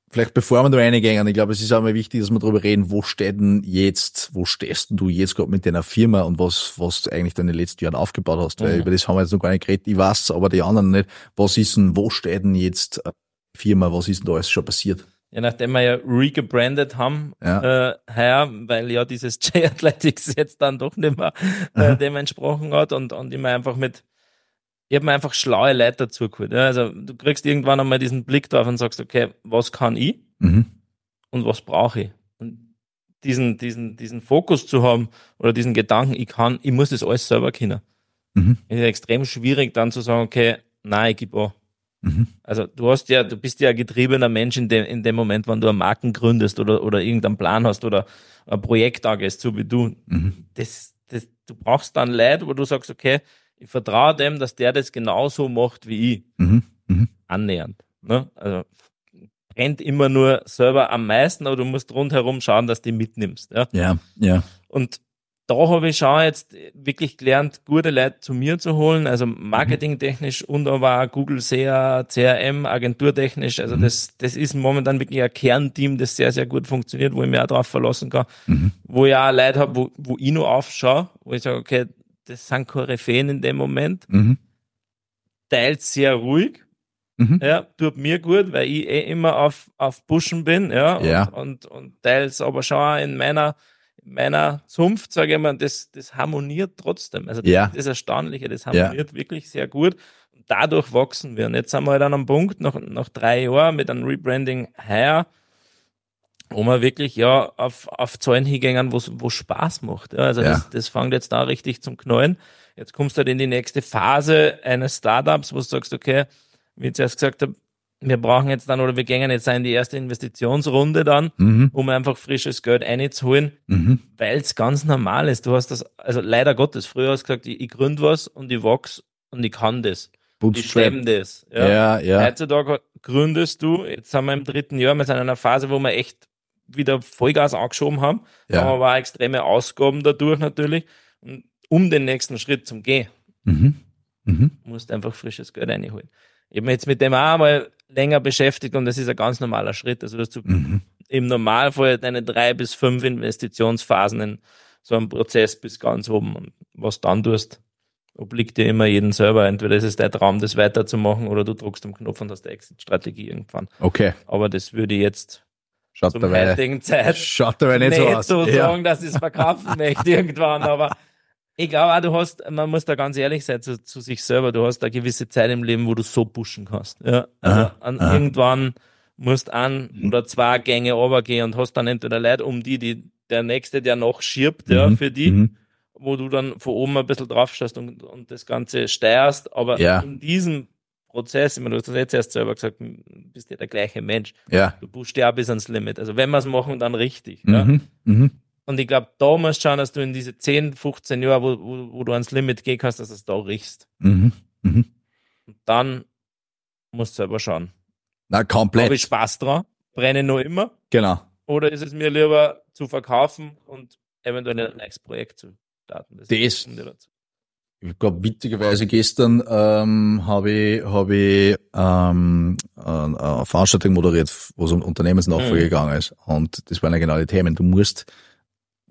vielleicht bevor wir da reingehen, ich glaube, es ist auch mal wichtig, dass wir darüber reden, wo steht denn jetzt, wo stehst denn du jetzt gerade mit deiner Firma und was, was du eigentlich in den letzten Jahren aufgebaut hast, weil mhm. über das haben wir jetzt noch gar nicht geredet, ich weiß aber die anderen nicht. Was ist denn, wo steht denn jetzt die Firma, was ist denn da alles schon passiert? Ja, nachdem wir ja regebrandet haben, ja. Äh, heuer, weil ja dieses [laughs] J-Athletics jetzt dann doch nicht mehr äh, dem entsprochen hat und, und immer einfach mit ich habe mir einfach schlaue Leute dazu geholt. Ja, also du kriegst irgendwann einmal diesen Blick drauf und sagst, okay, was kann ich? Mhm. und was brauche ich. Und diesen, diesen, diesen Fokus zu haben oder diesen Gedanken, ich kann, ich muss das alles selber kennen. Mhm. Es ist extrem schwierig dann zu sagen, okay, nein, ich gebe auch. Mhm. Also du hast ja, du bist ja ein getriebener Mensch in dem, in dem Moment, wenn du eine Marken gründest oder, oder irgendeinen Plan hast oder ein Projekt angehst, so wie du. Mhm. Das, das, du brauchst dann Leute, wo du sagst, okay, ich vertraue dem, dass der das genauso macht wie ich. Mhm. Mhm. Annähernd. Ne? Also brennt immer nur selber am meisten, aber du musst rundherum schauen, dass du die mitnimmst. Ja, ja. ja. Und da habe ich schon jetzt wirklich gelernt, gute Leute zu mir zu holen, also marketingtechnisch und aber auch Google SEA, CRM, agenturtechnisch. Also mhm. das, das ist momentan wirklich ein Kernteam, das sehr, sehr gut funktioniert, wo ich mich auch drauf verlassen kann, mhm. wo ich auch Leute habe, wo, wo ich nur aufschaue, wo ich sage, okay, das sind Koryphäen in dem Moment. Mhm. Teils sehr ruhig, Mhm. Ja, tut mir gut, weil ich eh immer auf, auf Buschen bin, ja, ja. Und, und, und teils aber schon in meiner, in meiner Zunft, sage ich mal, das, das harmoniert trotzdem. Also das, ja. das Erstaunliche, das harmoniert ja. wirklich sehr gut. Und dadurch wachsen wir. Und jetzt sind wir halt an einem Punkt, nach, nach drei Jahren mit einem Rebranding heuer, wo wir wirklich ja auf, auf Zahlen hingehen, wo wo Spaß macht. Ja, also ja. Das, das fängt jetzt da richtig zum Knallen. Jetzt kommst du halt in die nächste Phase eines Startups, wo du sagst, okay, wie ich zuerst gesagt habe, wir brauchen jetzt dann oder wir gehen jetzt in die erste Investitionsrunde dann, mhm. um einfach frisches Geld einzuholen, mhm. weil es ganz normal ist. Du hast das, also leider Gottes, früher hast du gesagt, ich, ich gründe was und ich wachs und ich kann das. Bootstrap. Ich stemme das. Ja. ja, ja. Heutzutage gründest du, jetzt sind wir im dritten Jahr, wir sind in einer Phase, wo wir echt wieder Vollgas angeschoben haben. Ja. Da haben wir auch extreme Ausgaben dadurch natürlich. Und um den nächsten Schritt zum Gehen, mhm. Mhm. musst du einfach frisches Geld reinholen. Ich habe mich jetzt mit dem auch mal länger beschäftigt und das ist ein ganz normaler Schritt. Also dass du mhm. im Normalfall deine drei bis fünf Investitionsphasen in so einem Prozess bis ganz oben und was dann tust, obliegt dir immer jeden selber. Entweder ist es dein Traum, das weiterzumachen oder du druckst am Knopf und hast eine Exit-Strategie irgendwann. Okay. Aber das würde ich jetzt Schaut zum dabei, heutigen Zeit schaut dabei nicht, nicht so, aus. so ja. sagen, dass ich es verkaufen [laughs] möchte irgendwann, aber ich glaube auch, du hast, man muss da ganz ehrlich sein zu, zu, sich selber, du hast eine gewisse Zeit im Leben, wo du so pushen kannst. Ja? Also aha, an, aha. irgendwann musst an oder zwei Gänge runtergehen und hast dann entweder Leute um die, die der nächste, der noch schirbt, mhm, ja, für die, mhm. wo du dann von oben ein bisschen drauf und, und das Ganze steuerst. Aber ja. in diesem Prozess, ich meine, du hast das jetzt erst selber gesagt, du bist ja der gleiche Mensch. Ja. Du pushst ja bis ans Limit. Also wenn wir es machen, dann richtig. Mhm. Ja? Mhm. Und ich glaube, da musst du schauen, dass du in diese 10, 15 Jahre, wo, wo, wo du ans Limit gehen kannst, dass du es da riechst. Mhm. Mhm. Und dann musst du selber schauen. Na, komplett. Habe ich Spaß dran? Brenne nur immer? Genau. Oder ist es mir lieber zu verkaufen und eventuell ein nächstes Projekt zu starten? Das, das ich glaube, witzigerweise gestern ähm, habe ich, hab ich ähm, eine Veranstaltung moderiert, wo es um Unternehmensnachfolge mhm. gegangen ist. Und das waren ja genau die Themen. Du musst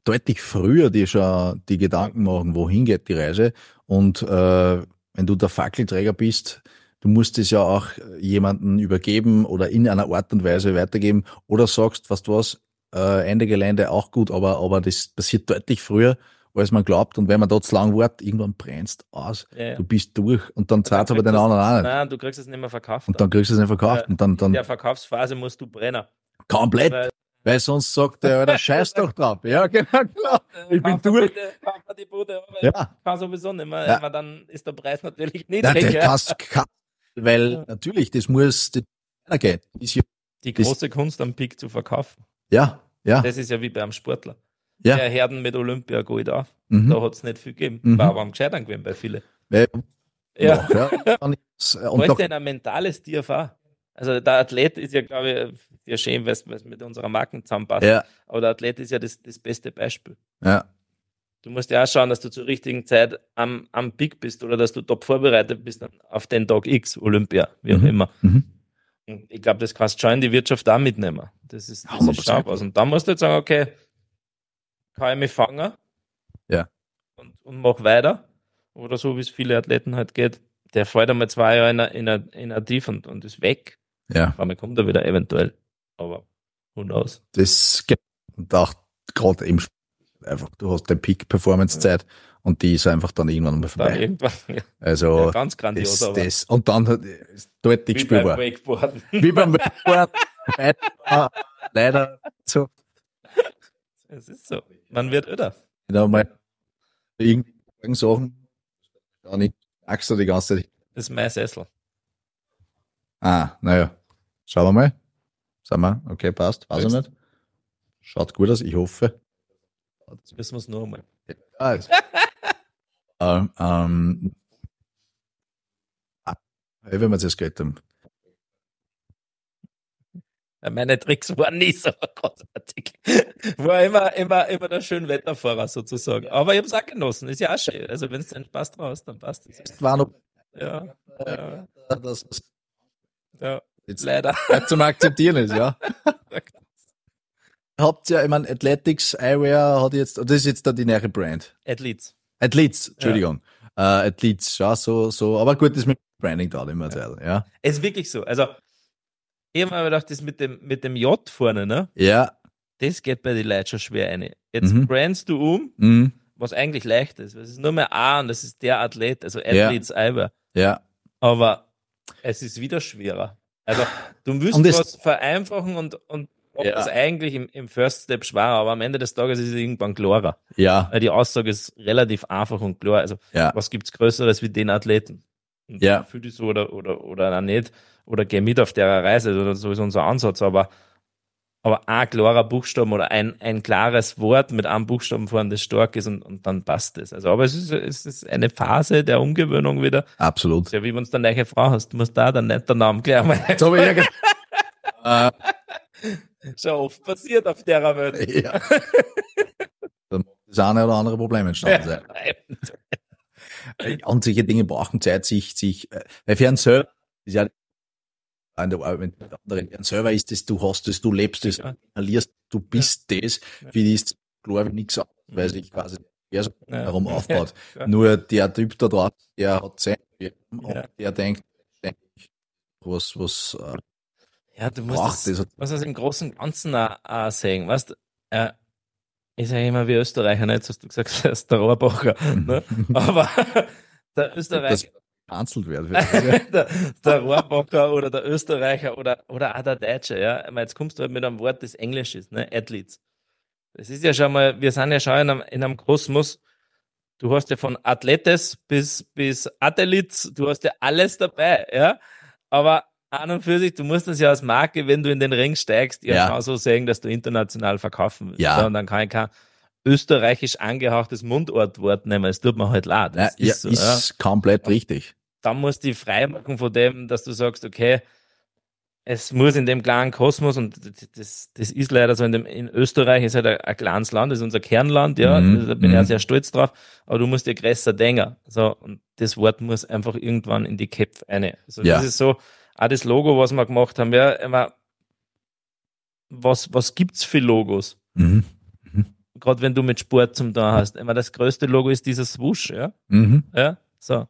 deutlich früher dir schon die Gedanken machen, wohin geht die Reise. Und äh, wenn du der Fackelträger bist, du musst es ja auch jemanden übergeben oder in einer Art und Weise weitergeben oder sagst, was du was, äh, Ende Gelände auch gut, aber, aber das passiert deutlich früher, als man glaubt. Und wenn man dort zu lang wartet, irgendwann brennst aus. Ja, ja. Du bist durch und dann zahlt aber den anderen auch nicht. Nein, du kriegst es nicht mehr verkauft. Und dann kriegst du es nicht verkauft. Ja, und dann, dann, in der Verkaufsphase musst du brennen. Komplett. Weil weil sonst sagt der, der scheiß doch drauf. Ja, [laughs] genau, klar. Ich bin durch. Bitte, die Bude, ja. kann sowieso nicht mehr, ja. dann ist der Preis natürlich niedrig. Kannst, kann, weil ja. natürlich, das muss das. Ja, die große Kunst am Pick zu verkaufen. Ja, ja. Das ist ja wie beim Sportler. Ja. Der Herden mit Olympia Gold auf. Mhm. Da hat es nicht viel gegeben. Mhm. War aber am gescheitern gewesen bei vielen. Ja. ja. ja. Und ist denn ein mentales TFA? Also der Athlet ist ja, glaube ich, ja schön, weil es mit unserer Marken zusammenpasst. Ja. Aber der Athlet ist ja das, das beste Beispiel. Ja. Du musst ja auch schauen, dass du zur richtigen Zeit am, am Peak bist oder dass du top vorbereitet bist auf den Tag X, Olympia, wie auch mhm. immer. Mhm. Und ich glaube, das kannst du schon in die Wirtschaft auch mitnehmen. Das ist, das ist scharf aus. Und dann musst du jetzt sagen, okay, kann ich mich fangen? Ja. Und, und mach weiter. Oder so, wie es viele Athleten halt geht. Der fällt einmal zwei Jahre in in in inaktiv und, und ist weg. Ja. Aber kommt er wieder eventuell. Aber who knows? Das und auch gerade im einfach, du hast den Peak-Performance-Zeit ja. und die ist einfach dann irgendwann mal vorbei. irgendwann, ja. Also ja, ganz grandios. Das, das, und dann ist deutlich Wie spürbar. Beim Wakeboarden. Wie beim Wakeboarden. leider [laughs] so. Es ist so. Man wird öder. Genau, mal irgendwelche Sachen, gar nicht, du die ganze Zeit. Das ist mein Sessel. Ah, naja. Schauen wir mal. Sagen wir, okay, passt, weiß ich nicht. Schaut gut aus, ich hoffe. Jetzt müssen wir es noch einmal. Ja, [laughs] ähm, ähm, ah, wenn wir jetzt das Geld haben. Meine Tricks waren nie so großartig. War immer, immer, immer der Schönwetterfahrer sozusagen. Aber ich habe es auch genossen. Ist ja auch schön. Also wenn es deinen Spaß draus, dann passt es. Das war noch, Ja, ja, ja. jetzt Leider. zum Akzeptieren ist, ja. [laughs] Habt ihr, ich meine, Athletics Eyewear hat jetzt, das ist jetzt da die neue Brand. Athletes. Athletes, Entschuldigung. Äh, Athletes, ja, so, so, aber gut, das mit Branding da immer Zeit, ja. Es ist wirklich so. Also, ich habe mir gedacht, das mit dem, mit dem J vorne, ne? Ja, Das geht bei den Leuten schon schwer rein. Jetzt Mhm. brandst du um, mhm, was eigentlich leicht ist. Es ist nur mehr A und das ist der Athlet, also Ja. Athletes Eyewear. ja, Aber es ist wieder schwerer. Also du müsst was vereinfachen und, und Ja. das eigentlich im, im First Step schwerer, aber am Ende des Tages ist es irgendwann klarer. ja, Weil die Aussage ist relativ einfach und klar. Also ja, was gibt's Größeres wie den Athleten? Ja. Für die so oder, oder, oder auch nicht. Oder geh mit auf der Reise, oder so ist unser Ansatz. Aber, aber ein klarer Buchstaben oder ein, ein klares Wort mit einem Buchstaben vorne, das stark ist und, und dann passt es. Also, aber es ist, es ist eine Phase der Umgewöhnung wieder. absolut. Ja, wie wenn du eine neue Frau hast, du musst da dann nicht den Namen mal. So habe ich ja [laughs] ge- Schon oft passiert auf der Welt. äh, ja. [laughs] Dann mag das eine oder andere Problem entstanden sein. Und solche Dinge brauchen Zeit, sich, sich, äh, weil für einen Server ist ja an der wenn ein Server ist, das du hast das, du lebst Ja. du inhalierst, du bist das, für die ist klar wie nichts anderes, weil sich quasi der so herum [laughs] aufbaut. Nur der Typ da drauf, der hat sein und der denkt, was, was äh, Ja, du musst braucht das, das. was das im Großen und Ganzen auch, auch sehen. Weißt du, äh, ich sage immer wie Österreicher, nicht, hast du gesagt, [laughs] das ist der Rohrbacher. Ne? [laughs] Aber der Österreicher, gecancelt wird. [laughs] der, der Rohrbacher oder der Österreicher oder, oder auch der Deutsche, ja. Meine, jetzt kommst du halt mit einem Wort, das Englisch ist, ne? Athletes. Das ist ja schon mal, wir sind ja schon in einem, in einem Kosmos. Du hast ja von Athletes bis, bis Athletes, du hast ja alles dabei, ja. Aber an und für sich, du musst das ja als Marke, wenn du in den Ring steigst, ja, Ja. so sehen, dass du international verkaufen willst. Ja. Und dann kann ich kein österreichisch angehauchtes Mundortwort nehmen. Es tut mir halt leid. Ja, Das ja, ist so, ist ja komplett richtig. dann musst du dich freimachen von dem, dass du sagst, okay, es muss in dem kleinen Kosmos, und das, das, ist leider so, in, dem, in Österreich ist halt ein, ein kleines Land, das ist unser Kernland, ja, Mhm, da bin ich auch mhm. sehr stolz drauf, aber du musst dir größer denken. So, und das Wort muss einfach irgendwann in die Köpfe eine. Also Ja. das ist so, auch das Logo, was wir gemacht haben, ja, immer, was, was gibt's für Logos? Mhm. Gerade wenn du mit Sport zum da hast. Immer das größte Logo ist dieser Swoosh, ja. Mhm. Ja, so.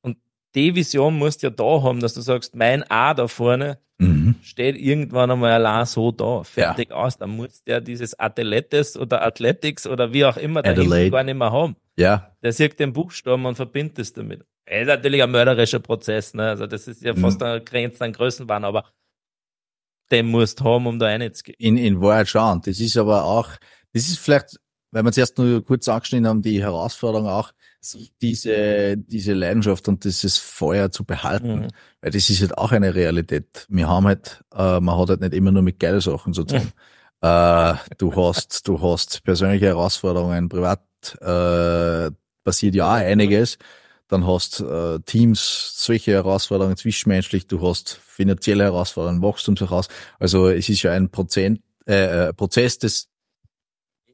Und die Vision musst du ja da haben, dass du sagst, mein A da vorne Mhm. steht irgendwann einmal allein so da, fertig aus. Dann muss der dieses Athletes oder Athletics oder wie auch immer da gar nicht mehr haben. Ja, Der sieht den Buchstaben und verbindet es damit. Ist natürlich ein mörderischer Prozess, ne? Also das ist ja Mhm. fast eine Grenze an Größenwahn, aber den musst du haben, um da reinzugehen. in, in Wahrheit schon. Das ist aber auch, das ist vielleicht, weil wir zuerst nur kurz angeschnitten haben, die Herausforderung auch, diese, diese Leidenschaft und dieses Feuer zu behalten. Mhm. Weil das ist halt auch eine Realität. Wir haben halt, äh, man hat halt nicht immer nur mit geile Sachen zu tun. [laughs] Äh, du hast, du hast persönliche Herausforderungen, privat äh, passiert ja auch einiges. Dann hast äh, Teams solche Herausforderungen zwischenmenschlich, du hast finanzielle Herausforderungen, Wachstumsheraus. Also es ist ja ein Prozent, äh, äh, Prozess des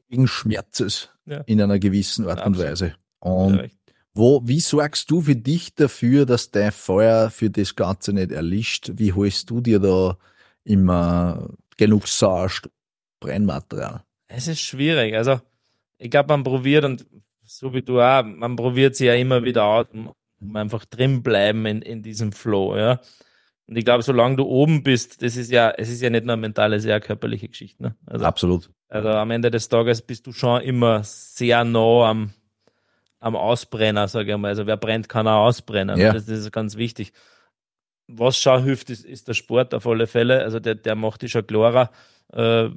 ewigen Schmerzes Ja. in einer gewissen Art und Absolut. Weise. Und Ja, wo, wie sorgst du für dich dafür, dass dein Feuer für das Ganze nicht erlischt? Wie holst du dir da immer genug Sauerstoff, Brennmaterial? Es ist schwierig. Also, ich glaube, man probiert und so wie du auch, man probiert sie ja immer wieder aus, um, einfach drin bleiben in, in diesem Flow, ja. Und ich glaube, solange du oben bist, das ist ja, es ist ja nicht nur mentale, sehr körperliche Geschichte, ne? Also, Absolut. also am Ende des Tages bist du schon immer sehr nah am, am Ausbrenner, sage ich mal. Also wer brennt, kann auch ausbrennen. Ja. Das, das ist ganz wichtig. Was schon hilft, ist, ist der Sport auf alle Fälle. Also der, der macht dich schon klarer. äh,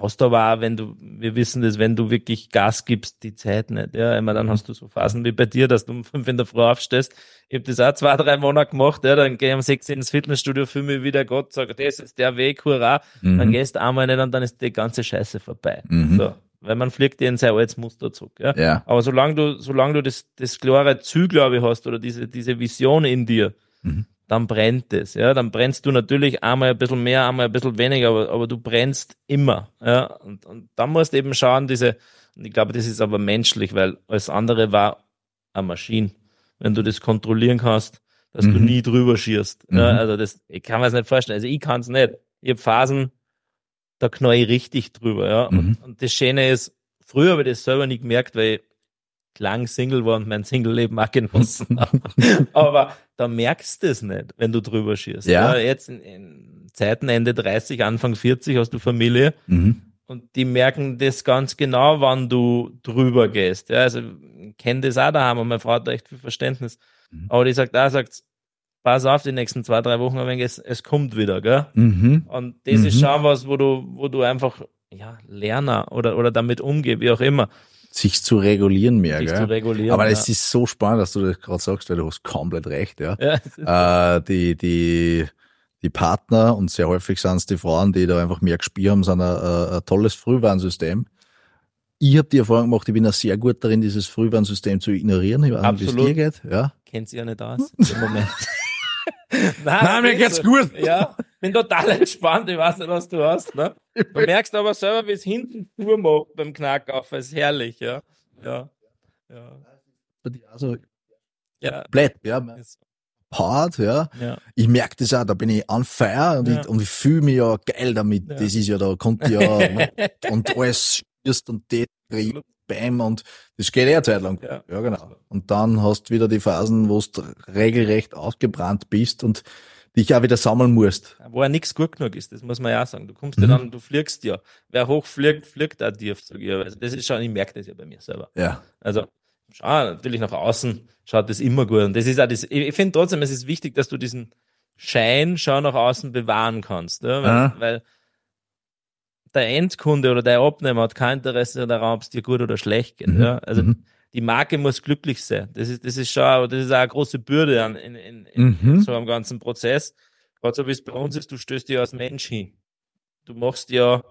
hast du aber auch, wenn du, wir wissen das, wenn du wirklich Gas gibst, die Zeit nicht. Ja, immer dann hast du so Phasen wie bei dir, dass du um fünf in der Früh aufstehst. Ich habe das auch zwei, drei Monate gemacht, ja, dann gehe ich um sechs ins Fitnessstudio, fühle mich wieder Gott, sage, das ist der Weg, hurra. Mhm. Dann gehst du einmal nicht und dann ist die ganze Scheiße vorbei. Mhm. So. Weil man fliegt dir in sein altes Muster zurück. Ja? ja. Aber solange du, solange du das, das klare Ziel, glaube ich, hast oder diese, diese Vision in dir, mhm dann brennt es. Ja, dann brennst du natürlich einmal ein bisschen mehr, einmal ein bisschen weniger, aber, aber du brennst immer. Ja, und, und dann musst du eben schauen, diese, und ich glaube, das ist aber menschlich, weil alles andere war eine Maschine. Wenn du das kontrollieren kannst, dass mhm. du nie drüber schierst. Mhm. Ja, also das, ich kann mir das nicht vorstellen. Also ich kann es nicht. Ich habe Phasen, da knall ich richtig drüber. Ja, mhm. und, und das Schöne ist, früher habe ich das selber nie gemerkt, weil ich lang Single war und mein Single-Leben auch genossen habe. [laughs] Aber da merkst du es nicht, wenn du drüber schießt. Ja. ja jetzt in, in, Zeiten Ende 30, Anfang 40 hast du Familie mhm. und die merken das ganz genau, wann du drüber gehst. Ja, also ich kenne das auch daheim und meine Frau hat da echt viel Verständnis. Mhm. Aber die sagt da sagt pass auf die nächsten zwei, drei Wochen, wenn es, es kommt wieder, gell? Mhm. Und das ist mhm. schon was, wo du, wo du einfach ja, Lerner oder, oder damit umgehst, wie auch immer sich zu regulieren mehr. Sich gell? zu regulieren. Aber es ist so spannend, dass du das gerade sagst, weil du hast komplett recht. Ja. ja äh, die, die, die Partner und sehr häufig sind es die Frauen, die da einfach mehr gespielt haben, sind ein, ein, ein tolles Frühwarnsystem. Ich habe die Erfahrung gemacht, ich bin auch sehr gut darin, dieses Frühwarnsystem zu ignorieren. Ich weiß nicht, wie es dir geht. Ja. Kennt sie ja nicht aus im Moment. [laughs] [laughs] Nein, Nein mir geht's gut. Ja, bin total [laughs] entspannt. Ich weiß nicht, was du hast. Ne? Du merkst aber selber, wie es hinten macht beim Knackauf. Es ist herrlich, ja. Ja. Ja. Also, ja. Komplett, ja. Hart, ja. ja. Ich merke das auch, da bin ich on fire und, ja. ich, und ich fühle mich ja geil damit. Ja. Das ist ja, da kommt ja [laughs] und alles schießt und das Bam und das geht eh eine Zeit lang. Ja, ja genau. Und dann hast du wieder die Phasen, wo du regelrecht ausgebrannt bist und dich auch wieder sammeln musst. Wo ja nichts gut genug ist, das muss man ja auch sagen. Du kommst mhm. ja dann, du fliegst ja. Wer hoch fliegt, fliegt auch tief, sag ich. Also das ist schon, ich merke das ja bei mir selber. Ja. Also, schau, natürlich nach außen schaut das immer gut. Und das ist auch das, ich, finde trotzdem, es ist wichtig, dass du diesen Schein schon nach außen bewahren kannst. Ja? Weil, weil der Endkunde oder der Abnehmer hat kein Interesse daran, ob es dir gut oder schlecht geht. Mhm. Ja? Also mhm. die Marke muss glücklich sein. Das ist, das ist schon, das ist auch eine große Bürde an, in, in, in mhm. so einem ganzen Prozess. Gerade so wie es bei uns ist, du stößt dich als Mensch hin. Du machst ja,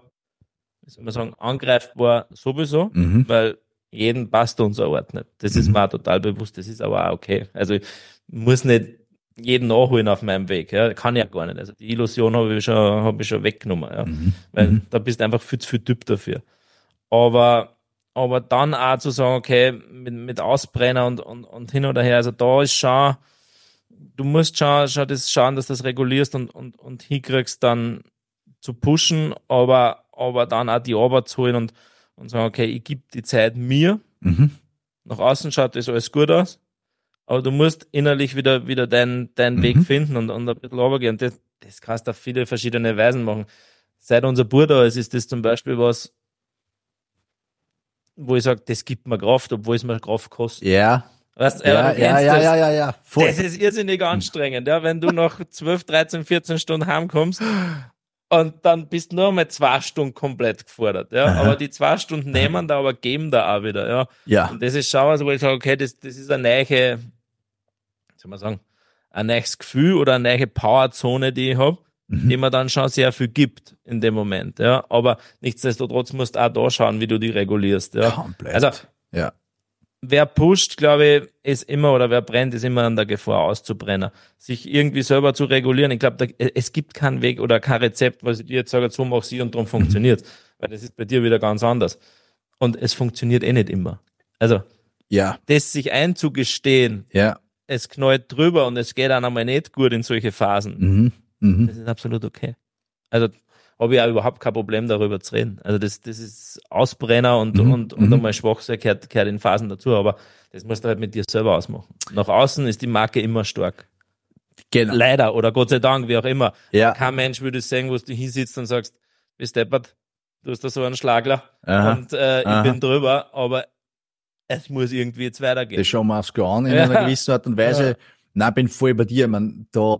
wie soll man sagen, angreifbar sowieso, mhm. weil jeden passt uns ein Ort nicht. Das ist mhm. mir auch total bewusst, das ist aber auch okay. Also ich muss nicht jeden nachholen auf meinem Weg. Ja. Kann ich ja gar nicht. Also die Illusion habe ich schon, habe ich schon weggenommen. Ja. Mhm. Weil mhm. da bist du einfach viel zu viel Typ dafür. Aber, aber dann auch zu sagen, okay, mit, mit Ausbrenner und, und, und hin oder her, also da ist schon, du musst schon, schon das schauen, dass du das regulierst und, und, und hinkriegst dann zu pushen, aber, aber dann auch die Arbeit zu holen und, und sagen, okay, ich gebe die Zeit mir. Mhm. Nach außen schaut das alles gut aus aber du musst innerlich wieder, wieder deinen, deinen mhm. Weg finden und, und ein bisschen runtergehen. Das, das kannst du auf viele verschiedene Weisen machen. Seit unser Bruder ist, ist das zum Beispiel was, wo ich sage, das gibt mir Kraft, obwohl es mir Kraft kostet. Ja. Weißt, ja, äh, ja, ja, ja, ja, ja, Voll. Das ist irrsinnig anstrengend, ja, wenn du nach 12, 13, 14 Stunden heimkommst und dann bist du nur mal zwei Stunden komplett gefordert, ja. Aha. Aber die zwei Stunden nehmen da, aber geben da auch wieder, ja. Ja. Und das ist schon was, wo ich sage, okay, das, das ist eine neue, soll man sagen, ein neues Gefühl oder eine neue Powerzone, die ich habe, mhm. die mir dann schon sehr viel gibt in dem Moment. Ja. Aber nichtsdestotrotz musst du auch da schauen, wie du die regulierst. Ja. Komplett. Also, ja. Wer pusht, glaube ich, ist immer, oder wer brennt, ist immer an der Gefahr auszubrennen. Sich irgendwie selber zu regulieren. Ich glaube, es gibt keinen Weg oder kein Rezept, was ich dir jetzt sage, so mach sie und darum funktioniert. Mhm. Weil das ist bei dir wieder ganz anders. Und es funktioniert eh nicht immer. Also, ja. das sich einzugestehen, ja es knallt drüber und es geht dann einmal nicht gut in solche Phasen. Mhm. Mhm. Das ist absolut okay. Also habe ich auch überhaupt kein Problem darüber zu reden. Also das, das ist Ausbrenner und, mhm. und, und mhm. einmal Schwachsinn gehört, gehört in Phasen dazu, aber das musst du halt mit dir selber ausmachen. Nach außen ist die Marke immer stark. Genau. Leider oder Gott sei Dank, wie auch immer. Ja. Kein Mensch würde sehen, wo du hinsitzt und sagst, bist deppert, du hast da so einen Schlagler Aha. und äh, ich Aha. bin drüber, aber es muss irgendwie jetzt weitergehen. Das schauen wir aufs [laughs] an in ja. einer gewissen Art und Weise. Ja. Nein, bin voll bei dir. Man, da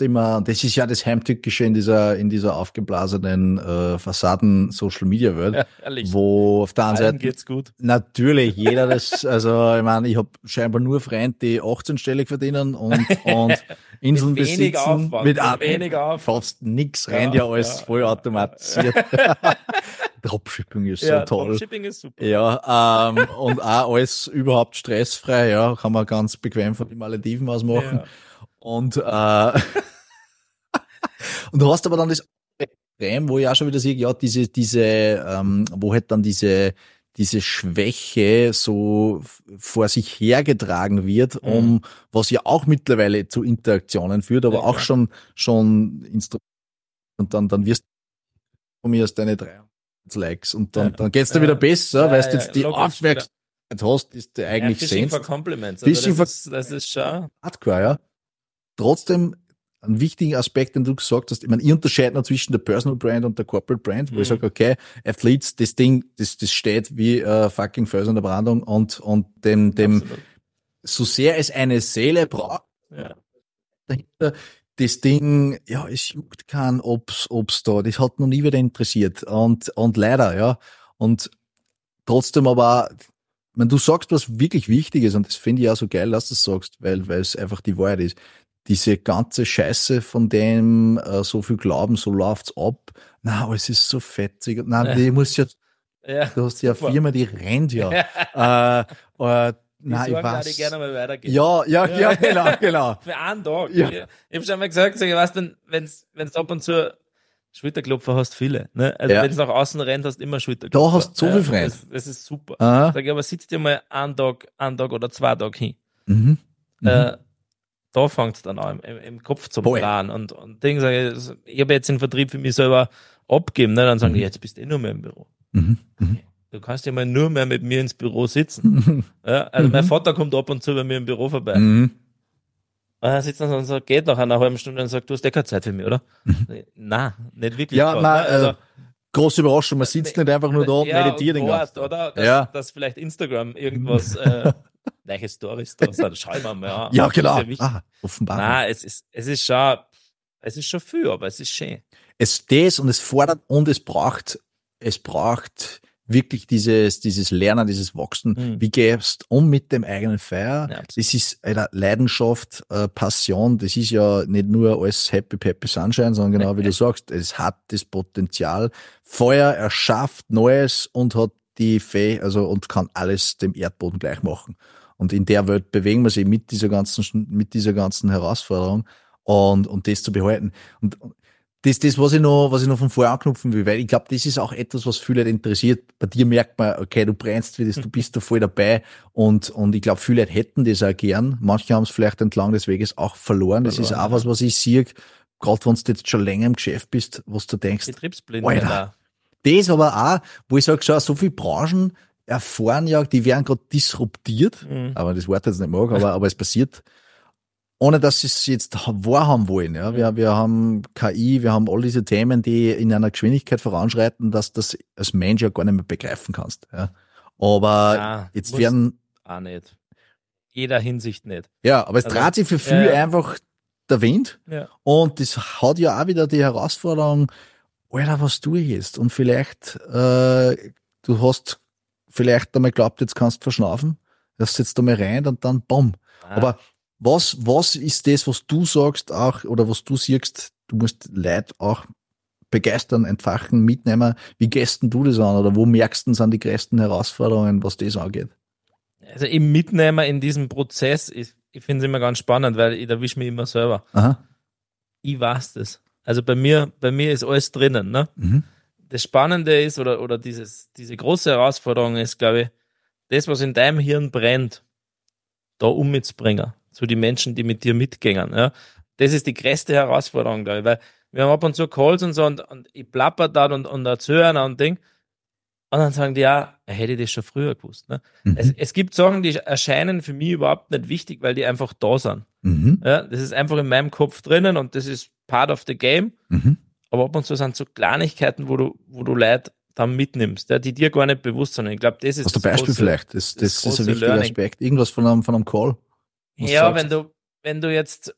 immer, das ist ja das Heimtückische in dieser, in dieser aufgeblasenen äh, Fassaden Social Media Welt, ja, wo auf der anderen Seite geht's gut. Natürlich, [laughs] jeder das, also ich meine, ich habe scheinbar nur Freunde, die 18-stellig verdienen und, [laughs] und Inseln mit besitzen. Aufwand, mit wenig Aufwand. fast nix, rennt ja, ja alles ja, voll automatisiert. Dropshipping ist so toll. Dropshipping ist super. Ja, ähm, und auch alles überhaupt stressfrei, ja, kann man ganz bequem von den Malediven aus machen. Und, äh, [laughs] und du hast aber dann das Extrem, wo ich auch schon wieder sehe, ja, diese, diese, ähm, wo halt dann diese, diese Schwäche so vor sich hergetragen wird, mhm. um, was ja auch mittlerweile zu Interaktionen führt, aber ja, auch ja. schon, schon Instru und dann, dann wirst du von mir aus deine drei Likes und dann, ja. dann geht's dir wieder besser, weil du jetzt die Aufmerksamkeit hast, ist du eigentlich ja, Fishing for Compliments. Also das, ist, das ist schon. Hardcore, ja trotzdem einen wichtigen Aspekt, den du gesagt hast, ich meine, ich unterscheide noch zwischen der Personal Brand und der Corporate Brand, wo mhm. ich sage, okay, Athletes, das Ding, das, das steht wie äh, fucking in der Brandung und, und dem, dem, Absolut. so sehr es eine Seele braucht, ja. dahinter, das Ding, ja, es juckt keinen, ob's, ob's da, das hat noch nie wieder interessiert und, und leider, ja, und trotzdem aber wenn du sagst was wirklich wichtig ist, und das finde ich auch so geil, dass du das sagst, weil, weil es einfach die Wahrheit ist diese ganze Scheiße, von dem äh, so viel glauben, so läuft's ab. Na, es ist so fetzig. Na, ja. die muss ja, ja, du hast ja eine Firma, die rennt ja. [laughs] äh, äh, Nein, ich weiß. gerne mal weitergehen. Ja, ja, ja, ja genau, genau. [laughs] Für einen Tag. Ja. Ich, ich habe schon mal gesagt, sag, ich weiß, wenn wenn's wenn's ab und zu Schulterklopfer hast, viele. Ne? Also ja. wenn es nach außen rennt, hast du immer Schulterklopfer. Da hast du so viel Freunde. Das, das, ist super. Aha. Sag ich, aber sitzt dir mal einen Tag, einen Tag oder zwei Tage hin. Mhm. Äh, mhm da fängt es dann an, im, im Kopf zu planen. Und, und Ding sage ich, ich habe jetzt den Vertrieb für mich selber abgeben, ne? dann sagen die, mhm. jetzt bist du eh nur mehr im Büro. Mhm. Mhm. Du kannst ja mal nur mehr mit mir ins Büro sitzen. [laughs] ja, also mein mhm. Vater kommt ab und zu bei mir im Büro vorbei. Mhm. Und er sitzt dann und sagt, geht nach einer halben Stunde und sagt, du hast ja keine Zeit für mich, oder? Mhm. Nein, nicht wirklich. Ja, nein, ne? also, äh, große Überraschung, man sitzt ne, nicht einfach nur da und ja, meditiert den ganzen Oder dass, ja. dass vielleicht Instagram irgendwas [laughs] äh, welche Stories da sind. Schau mal mal Ja, genau. Ja ah, offenbar. Nein, es ist, es ist schon, es ist schon viel, aber es ist schön. Es das und es fordert und es braucht, es braucht wirklich dieses, dieses Lernen, dieses Wachsen. Mhm. Wie gehst um mit dem eigenen Feuer? Ja, das ist eine Leidenschaft, äh, Passion. Das ist ja nicht nur alles Happy, Happy Sunshine, sondern genau wie du [laughs] sagst, es hat das Potenzial. Feuer erschafft Neues und hat die Fäh, also und kann alles dem Erdboden gleich machen. Und in der Welt bewegen wir sich mit dieser ganzen, mit dieser ganzen Herausforderung und, und das zu behalten. Und das, das, was ich noch, was ich noch von vorher anknüpfen will, weil ich glaube, das ist auch etwas, was viele interessiert. Bei dir merkt man, okay, du brennst für das, du bist da voll dabei und, und ich glaube, viele hätten das auch gern. Manche haben es vielleicht entlang des Weges auch verloren. Das verloren, ist auch was, was ich sehe, gerade wenn du jetzt schon länger im Geschäft bist, was du denkst. Betriebsblind. Alter, das aber auch, wo ich sage, schau, so viele Branchen erfahren ja, die werden gerade disruptiert, mhm. aber das Wort jetzt nicht mag, aber, aber es passiert, ohne dass sie es jetzt wahrhaben wollen. Ja. Wir, wir haben KI, wir haben all diese Themen, die in einer Geschwindigkeit voranschreiten, dass das als Mensch ja gar nicht mehr begreifen kannst. Ja. Aber ja, jetzt werden. Auch nicht. Jeder Hinsicht nicht. Ja, aber es also, dreht sich für viele ja. einfach der Wind. Ja. Und das hat ja auch wieder die Herausforderung, Alter, was tue ich jetzt? Und vielleicht, äh, du hast vielleicht einmal glaubt, jetzt kannst du verschnaufen, das setzt du mal rein und dann bumm. Ah. Aber was, was ist das, was du sagst auch, oder was du siehst, du musst Leute auch begeistern, entfachen, mitnehmen. Wie gehst du das an? Oder wo merkst du, sind die größten Herausforderungen, was das angeht? Also im Mitnehmer in diesem Prozess, ich, ich finde es immer ganz spannend, weil ich erwische mich immer selber. Aha. Ich weiß das. Also bei mir, bei mir ist alles drinnen. Ne? Mhm das Spannende ist oder, oder dieses, diese große Herausforderung ist, glaube ich, das, was in deinem Hirn brennt, da ummitzubringen, zu den Menschen, die mit dir mitgehen. Ja? Das ist die größte Herausforderung, glaube ich, weil wir haben ab und zu Calls und so und, und ich plapper da und, und erzähle und Ding. Und dann sagen die, ja, hätte ich das schon früher gewusst. Ne? Mhm. Es, es gibt Sachen, die erscheinen für mich überhaupt nicht wichtig, weil die einfach da sind. Mhm. Ja, das ist einfach in meinem Kopf drinnen und das ist part of the game. Mhm. Aber ab und zu sind so Kleinigkeiten, wo du, wo du Leute dann mitnimmst, ja, die dir gar nicht bewusst sind. Ich glaube, das ist Hast du Beispiel große, vielleicht? Das, das, das ist ein wichtiger Learning. Aspekt. Irgendwas von einem, von einem Call? Ja, wenn du, wenn du jetzt,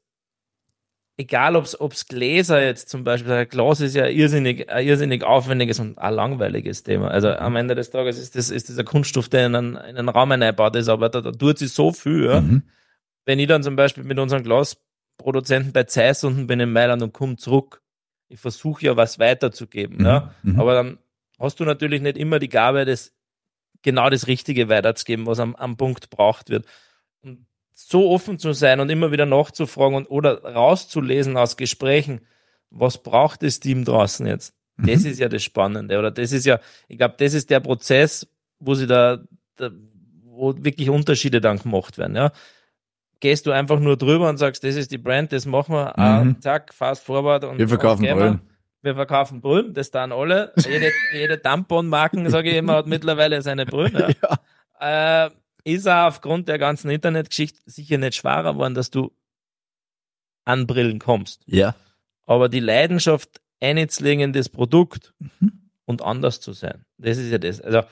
egal ob's ob's Gläser jetzt zum Beispiel, Glas ist ja irrsinnig, ein irrsinnig aufwendiges und ein langweiliges Thema. Also am Ende des Tages ist das, ist das ein Kunststoff, der in einen, in einen Raum eingebaut ist, aber da, da tut sich so viel. Mhm. Wenn ich dann zum Beispiel mit unserem Glasproduzenten bei Zeiss unten bin in Mailand und komme zurück, ich versuche ja was weiterzugeben, Mhm. ja. Mhm. Aber dann hast du natürlich nicht immer die Gabe, das genau das Richtige weiterzugeben, was am, am Punkt braucht wird. So offen zu sein und immer wieder nachzufragen und oder rauszulesen aus Gesprächen, was braucht das Team draußen jetzt? Das ist ja das Spannende. Oder das ist ja, ich glaube, das ist der Prozess, wo sie da, da, wo wirklich Unterschiede dann gemacht werden. Ja? Gehst du einfach nur drüber und sagst, das ist die Brand, das machen wir, ah, Mhm. zack, fast forward und Wir verkaufen und Brüllen. wir verkaufen Brüllen, das dann alle. Jede, jede Tamponmarken, sage ich immer, hat mittlerweile seine Brüllen. Ja. [laughs] Äh, ist auch aufgrund der ganzen Internetgeschichte sicher nicht schwerer geworden, dass du an Brillen kommst. Ja. Aber die Leidenschaft einzulegen in das Produkt Mhm. und anders zu sein, das ist ja das. Also,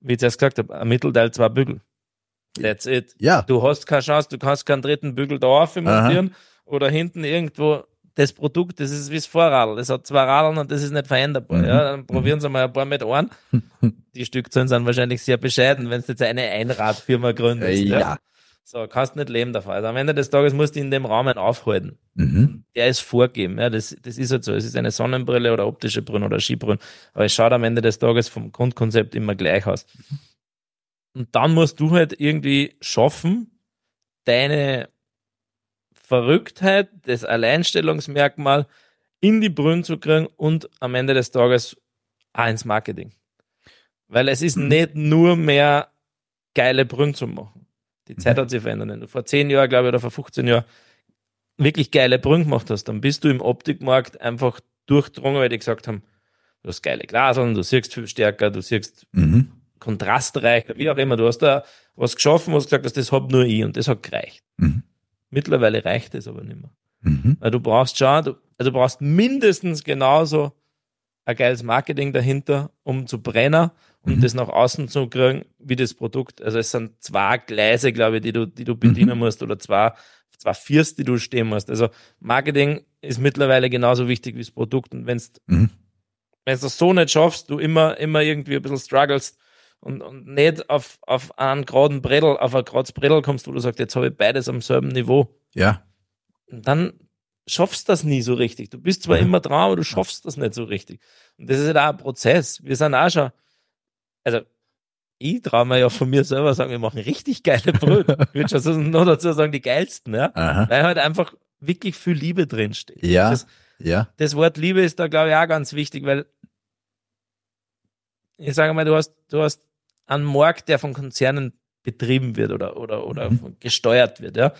wie ich zuerst gesagt habe, ein Mittelteil, zwei Bügel. That's it. Ja. Du hast keine Chance, du kannst keinen dritten Bügel da auf montieren oder hinten irgendwo das Produkt, das ist wie das Vorradl. Das hat zwei Radeln und das ist nicht veränderbar. Mhm. Ja, dann probieren sie mal ein paar mit ein. [laughs] Die Stückzahlen sind wahrscheinlich sehr bescheiden, wenn du jetzt eine Einradfirma gründest. Äh, ja. ja. So, kannst nicht leben davon. Also am Ende des Tages musst du in dem Rahmen aufhalten. Mhm. Der ist vorgeben. Ja, das, das ist halt so. Es ist eine Sonnenbrille oder optische Brille oder Skibrille. Aber es schaut am Ende des Tages vom Grundkonzept immer gleich aus. Und dann musst du halt irgendwie schaffen, deine Verrücktheit, das Alleinstellungsmerkmal in die Brühen zu kriegen und am Ende des Tages auch ins Marketing. Weil es ist nicht nur mehr geile Brühen zu machen. Die Zeit hat sich verändert. Wenn du vor zehn Jahren, glaube ich, oder vor 15 Jahren wirklich geile Brühen gemacht hast, dann bist du im Optikmarkt einfach durchdrungen, weil die gesagt haben, du hast geile Glaseln, du siehst viel stärker, du siehst Mhm. kontrastreicher, wie auch immer. Du hast da was geschaffen, was gesagt hast, das hab nur ich und das hat gereicht. Mhm. Mittlerweile reicht es aber nicht mehr. Mhm. Weil du brauchst schon, du, also du brauchst mindestens genauso ein geiles Marketing dahinter, um zu brennen und Mhm. das nach außen zu kriegen, wie das Produkt. Also es sind zwei Gleise, glaube ich, die du, die du bedienen musst oder zwei, zwei Viers, die du stehen musst. Also Marketing ist mittlerweile genauso wichtig wie das Produkt. Und wenn du Mhm. wenn du das so nicht schaffst, du immer, immer irgendwie ein bisschen strugglest und, und nicht auf, auf einen geraden Bredel, auf ein gerades Bredel kommst, wo du sagst, jetzt habe ich beides am selben Niveau, Ja. und dann schaffst du das nie so richtig. Du bist zwar Mhm. immer dran, aber du schaffst das nicht so richtig. Und das ist halt auch ein Prozess. Wir sind auch schon, also ich traue mir ja von mir selber sagen, wir machen richtig geile Brüder. [laughs] ich würde schon so noch dazu sagen, die geilsten, ja. Aha. Weil halt einfach wirklich viel Liebe drinsteht. Ja. Das, Ja. das Wort Liebe ist da, glaube ich, auch ganz wichtig, weil ich sage mal, du hast, du hast einen Markt, der von Konzernen betrieben wird oder, oder, oder Mhm. gesteuert wird, ja.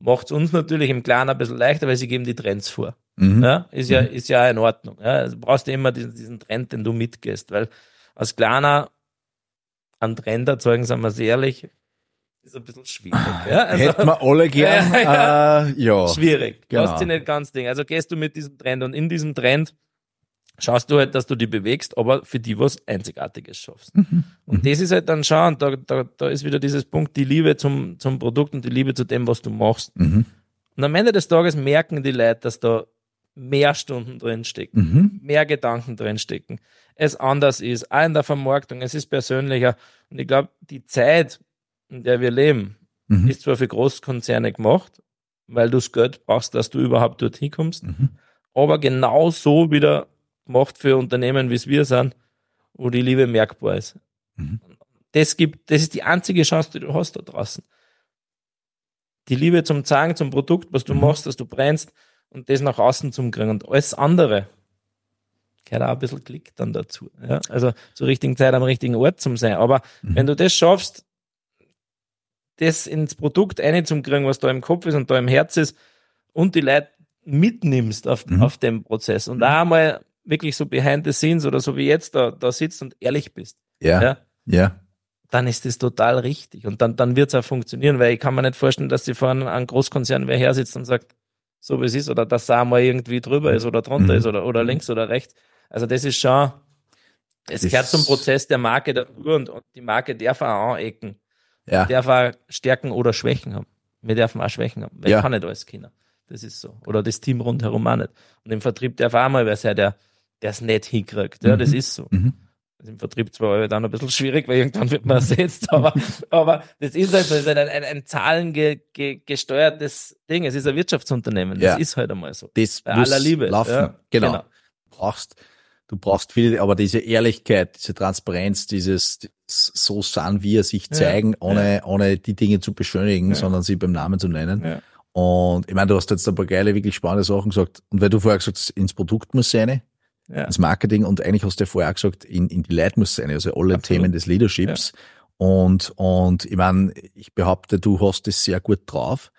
Macht es uns natürlich im Kleinen ein bisschen leichter, weil sie geben die Trends vor. Mhm. Ja, ist ja, ist ja in Ordnung. Ja. Also brauchst du immer diesen, diesen Trend, den du mitgehst, weil als Kleiner einen Trend erzeugen, sagen wir es ehrlich, ist ein bisschen schwierig. Ja. Also, Hätten wir alle gern. [laughs] Ja, Äh, ja. schwierig. Genau. Lässt sich nicht ganz Ding. Also gehst du mit diesem Trend und in diesem Trend schaust du halt, dass du die bewegst, aber für die was Einzigartiges schaffst. Mhm. Und das ist halt dann schauen, da, da, da ist wieder dieses Punkt, die Liebe zum, zum Produkt und die Liebe zu dem, was du machst. Mhm. Und am Ende des Tages merken die Leute, dass da mehr Stunden drin stecken, Mhm. mehr Gedanken drin stecken, es anders ist, auch in der Vermarktung, es ist persönlicher. Und ich glaube, die Zeit, in der wir leben, Mhm. ist zwar für Großkonzerne gemacht, weil du das Geld brauchst, dass du überhaupt dorthin kommst, Mhm. aber genauso wieder gemacht für Unternehmen, wie es wir sind, wo die Liebe merkbar ist. Mhm. Das gibt, das ist die einzige Chance, die du hast da draußen. Die Liebe zum Zeigen, zum Produkt, was du Mhm. machst, dass du brennst und das nach außen zum kriegen. Und alles andere gehört auch ein bisschen Klick dann dazu. Ja? Also zur richtigen Zeit am richtigen Ort zum sein. Aber Mhm. wenn du das schaffst, das ins Produkt einzukriegen, was da im Kopf ist und da im Herz ist und die Leute mitnimmst auf, Mhm. auf dem Prozess und da mal wirklich so behind the scenes oder so wie jetzt da, da sitzt und ehrlich bist, Ja. ja, Ja. dann ist das total richtig und dann, dann wird es auch funktionieren, weil ich kann mir nicht vorstellen, dass die vorne ein Großkonzern wer her sitzt und sagt, so wie es ist oder dass da mal irgendwie drüber ist oder drunter Mhm. ist oder, oder links oder rechts. Also das ist schon, es gehört zum Prozess der Marke dazu und, und die Marke darf auch anecken Ja. darf auch Stärken oder Schwächen haben. Wir dürfen auch Schwächen haben, weil Ja. kann nicht alles kennen. Das ist so. Oder das Team rundherum auch nicht. Und im Vertrieb darf auch mal wer sein, der es nicht hinkriegt. Ja, das ist so. Mhm. Also Im Vertrieb zwar dann ein bisschen schwierig, weil irgendwann wird man [laughs] ersetzt, aber, aber das ist halt so, ist ein, ein, ein zahlengesteuertes Ding. Es ist ein Wirtschaftsunternehmen. Das Ja. ist halt einmal so. Das Bei aller Liebe. laufen. Ja, genau. genau. Du brauchst, du brauchst viel, aber diese Ehrlichkeit, diese Transparenz, dieses, so sein wir sich Ja, zeigen, ohne, ohne die Dinge zu beschönigen, Ja. sondern sie beim Namen zu nennen. Ja. Und ich meine, du hast jetzt ein paar geile, wirklich spannende Sachen gesagt. Und weil du vorher gesagt hast, ins Produkt muss sein, Ja. ins Marketing und eigentlich hast du ja vorher auch gesagt, in, in die Leute muss sein, also alle Absolut. Themen des Leaderships. Und, und ich meine, ich behaupte, du hast das sehr gut drauf.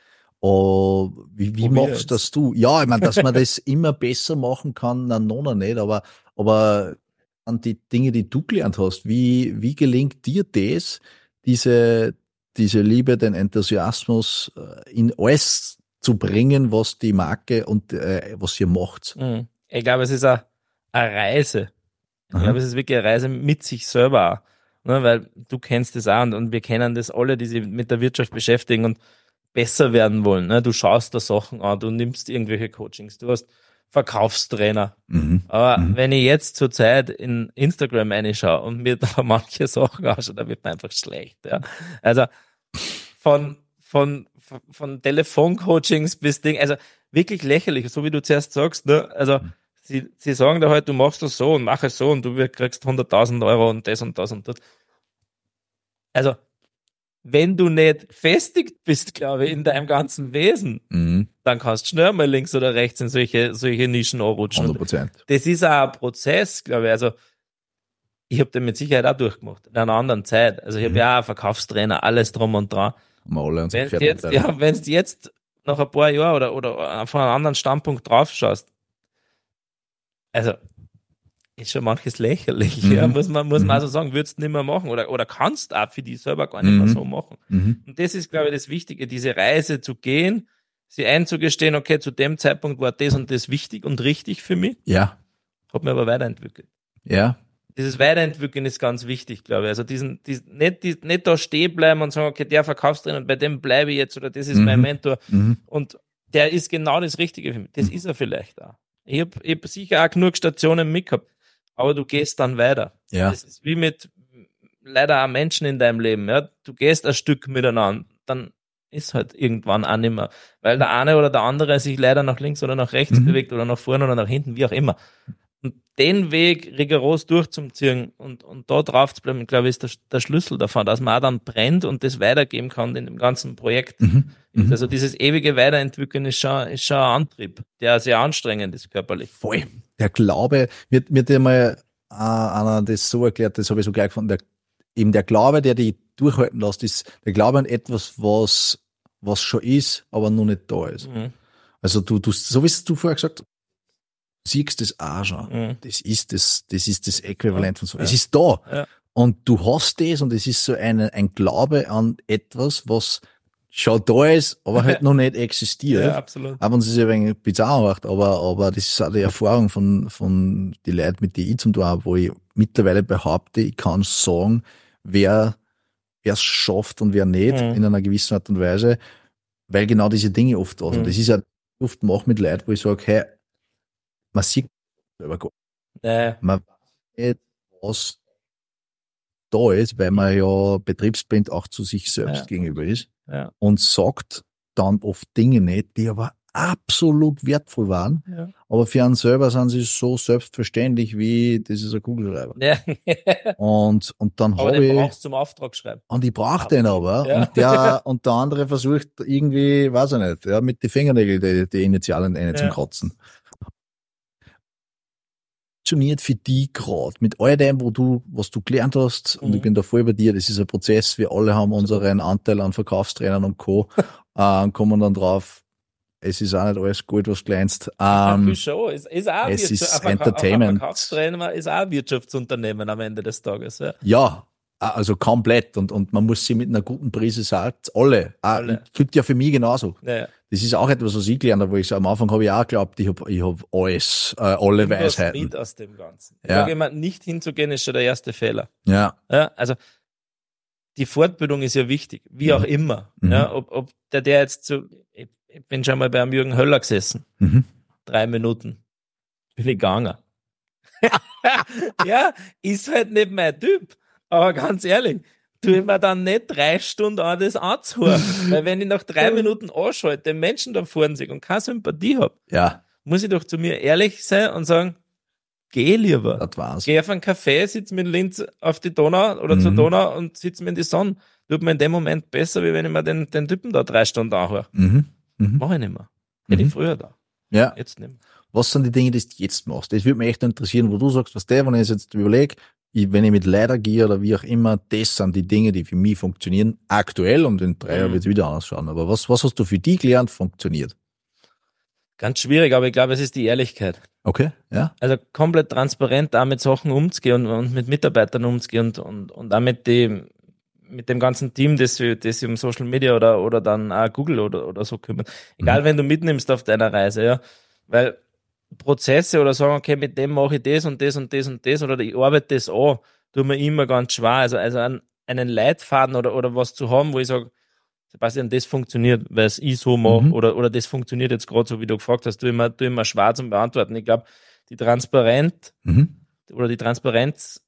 Oh, wie wie Probier machst das du? Ja, ich meine, dass man das [laughs] immer besser machen kann, na, noch nicht, aber, aber an die Dinge, die du gelernt hast, wie, wie gelingt dir das, diese, diese Liebe, den Enthusiasmus äh, in alles zu bringen, was die Marke und äh, was ihr macht? Mhm. Ich glaube, es ist eine, eine Reise. Ich glaube, es ist wirklich eine Reise mit sich selber auch. Ne, weil du kennst das auch und, und wir kennen das alle, die sich mit der Wirtschaft beschäftigen und besser werden wollen. Ne? Du schaust da Sachen an, du nimmst irgendwelche Coachings, du hast Verkaufstrainer. Mhm. Aber Mhm. wenn ich jetzt zur Zeit in Instagram reinschaue und mir da [laughs] manche Sachen anschaue, dann wird mir einfach schlecht. Ja. Also von, von, von, von Telefoncoachings bis Ding, also wirklich lächerlich, so wie du zuerst sagst, ne? also sie, sie sagen da halt, du machst das so und mach es so und du kriegst 100.000 Euro und das und das und das. Also, wenn du nicht festigt bist, glaube ich, in deinem ganzen Wesen, Mhm. dann kannst du schnell mal links oder rechts in solche, solche Nischen anrutschen. 100 Und Prozent. das ist auch ein Prozess, glaube ich. Also, ich habe den mit Sicherheit auch durchgemacht, in einer anderen Zeit. Also, ich habe ja auch einen Verkaufstrainer, alles drum und dran. Wir alle unsere Wenn du jetzt, ja, jetzt nach ein paar Jahren oder, oder von einem anderen Standpunkt drauf schaust, also, ist schon manches lächerlich, Mhm. [laughs] ja, muss man, muss man Mhm. also sagen, würdest du nicht mehr machen oder, oder kannst auch für dich selber gar nicht mehr Mhm. so machen. Mhm. Und das ist, glaube ich, das Wichtige, diese Reise zu gehen, sie einzugestehen, okay, zu dem Zeitpunkt war das und das wichtig und richtig für mich, Ja, hat mir aber weiterentwickelt. ja, Dieses Weiterentwickeln ist ganz wichtig, glaube ich. Also diesen, diesen nicht, die, nicht da stehen bleiben und sagen, okay, der verkaufst drin und bei dem bleibe ich jetzt oder das ist Mhm. mein Mentor mhm. und der ist genau das Richtige für mich. Das ist er vielleicht auch. Ich habe ich hab sicher auch genug Stationen mitgehabt, aber du gehst dann weiter. ja, Das ist wie mit leider auch Menschen in deinem Leben. Ja? Du gehst ein Stück miteinander, dann ist halt irgendwann auch nicht mehr, weil der eine oder der andere sich leider nach links oder nach rechts Mhm. bewegt oder nach vorne oder nach hinten, wie auch immer. Und den Weg rigoros durchzuziehen und, und da drauf zu bleiben, glaube ich, ist der, der Schlüssel davon, dass man auch dann brennt und das weitergeben kann in dem ganzen Projekt. Mhm. Mhm. Also dieses ewige Weiterentwickeln ist schon, ist schon ein Antrieb, der sehr anstrengend ist körperlich. voll. Der Glaube, wird mir dir mal äh, einer das so erklärt, das habe ich so geil gefunden, der, eben der Glaube, der dich durchhalten lässt, ist der Glaube an etwas, was, was schon ist, aber noch nicht da ist. Mhm. Also du, du, so wie du vorher gesagt hast, siehst das auch schon. Mhm. Das ist das, das ist das Äquivalent von so. Ja. Es ist da. Ja. Und du hast das und es ist so eine, ein Glaube an etwas, was schon da ist, aber halt [laughs] noch nicht existiert. Ja, absolut. Wenn es sich ein wenig bizarr macht, aber, aber das ist auch die Erfahrung von, von die Leuten, mit denen ich zum tun habe, wo ich mittlerweile behaupte, ich kann sagen, wer wer es schafft und wer nicht, Mhm. in einer gewissen Art und Weise, weil genau diese Dinge oft da sind. Mhm. Das ist ja oft macht mit Leuten, wo ich sage, hey, man sieht selber gar Äh, man weiß nicht, was da ist, weil man ja betriebsblind auch zu sich selbst Ja. gegenüber ist ja, und sagt dann oft Dinge nicht, die aber absolut wertvoll waren, ja. aber für einen selber sind sie so selbstverständlich wie, das ist ein Kugelschreiber. ja. Und, und dann habe den ich, du zum Auftrag schreiben. und ich brauche den aber, Ja. und der, [laughs] und der andere versucht irgendwie, weiß ich nicht, ja, mit den Fingernägeln die, die Initialen eine zum. Kratzen. Funktioniert für die gerade mit all dem, wo du, was du gelernt hast, und Mhm. ich bin da voll bei dir, das ist ein Prozess, wir alle haben unseren Anteil an Verkaufstrainern und Co. [laughs] äh, und kommen dann drauf, es ist auch nicht alles gut, was glänzt. Ähm, viel schon. Es ist auch es Wirtschaft- ist Entertainment. Ein Verkaufstrainer ist auch ein Wirtschaftsunternehmen am Ende des Tages. Ja. Ja, also komplett. Und, und man muss sie mit einer guten Prise Salz, alle. Alle. Äh, Gibt ja für mich genauso. Ja, ja. Das ist auch etwas, was ich gelernt habe, wo ich so, am Anfang habe ich auch geglaubt, ich habe ich hab alles, äh, alle was Weisheiten. mit aus dem Ganzen. Ich Ja. sage immer, nicht hinzugehen ist schon der erste Fehler. Ja, Ja, also die Fortbildung ist ja wichtig, wie auch immer. Mhm. Ja, ob, ob der, der jetzt so, ich, ich bin schon mal beim Jürgen Höller gesessen. Mhm. Drei Minuten. Bin ich gegangen. [laughs] ja, ist halt nicht mein Typ. Aber ganz ehrlich, tue ich mir dann nicht drei Stunden an das anzuhören. [laughs] Weil wenn ich nach drei Minuten anschalte, den Menschen da vorne sehe und keine Sympathie habe, Ja, muss ich doch zu mir ehrlich sein und sagen, geh lieber. das war's. Geh auf einen Café, sitz mit Linz auf die Donau oder zur Mhm. Donau und sitz mir in die Sonne. Tut mir in dem Moment besser, wie wenn ich mir den, den Typen da drei Stunden anhöre. Mhm. Mhm. Mach ich nicht mehr. Hätte Mhm. ich früher da. Ja, Jetzt nicht mehr. was sind die Dinge, die du jetzt machst? Das würde mich echt interessieren, wo du sagst, was der, wenn ich jetzt überlege, ich, wenn ich mit Leider gehe oder wie auch immer, das sind die Dinge, die für mich funktionieren, aktuell und in drei Jahren Mhm. wird es wieder ausschauen. Aber was, was hast du für die gelernt, funktioniert? Ganz schwierig, aber ich glaube, es ist die Ehrlichkeit. Okay, ja. Also komplett transparent da mit Sachen umzugehen und, und mit Mitarbeitern umzugehen und, und, und auch mit dem, mit dem ganzen Team, das sich das um Social Media oder, oder dann auch Google oder, oder so kümmert. Egal, wenn du mitnimmst auf deiner Reise, ja. Weil Prozesse oder sagen, okay, mit dem mache ich das und das und das und das oder ich arbeite das an, tut mir immer ganz schwer. Also, also einen, einen Leitfaden oder, oder was zu haben, wo ich sage, Sebastian, das funktioniert, weil es ich so mache Mhm. oder, oder das funktioniert jetzt gerade so, wie du gefragt hast, du immer, tu immer schwer zum Beantworten. Ich glaube, die Transparenz Mhm. oder die Transparenz,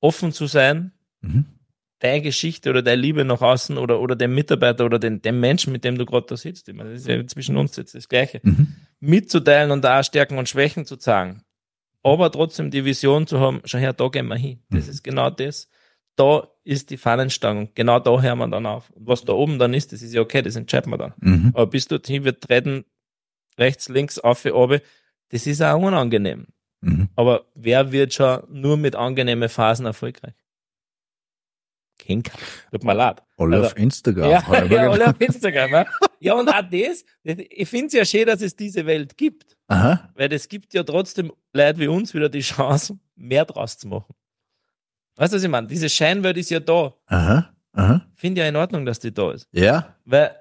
offen zu sein, Mhm. deine Geschichte oder deine Liebe nach außen oder, oder dem Mitarbeiter oder den, dem Menschen, mit dem du gerade da sitzt, ich meine, das ist ja zwischen uns jetzt das Gleiche, Mhm. Mitzuteilen und da auch Stärken und Schwächen zu zeigen. Aber trotzdem die Vision zu haben, schau her, da gehen wir hin. Das Mhm. ist genau das. Da ist die Fahnenstange. Genau da hören wir dann auf. Und was da oben dann ist, das ist ja okay, das entscheiden wir dann. Mhm. Aber bis dorthin wird treten, rechts, links, auf, oben. Das ist auch unangenehm. Mhm. Aber wer wird schon nur mit angenehmen Phasen erfolgreich? Kein keiner. Tut mir leid. Alle Also- auf Instagram. Ja, ja, alle auf Instagram. Ja, ja und auch das, ich finde es ja schön, dass es diese Welt gibt. Aha. Weil es gibt ja trotzdem Leute wie uns wieder die Chance, mehr draus zu machen. Weißt du, was ich meine? Diese Scheinwelt ist ja da. Aha. Aha. Finde ja in Ordnung, dass die da ist. Ja. Weil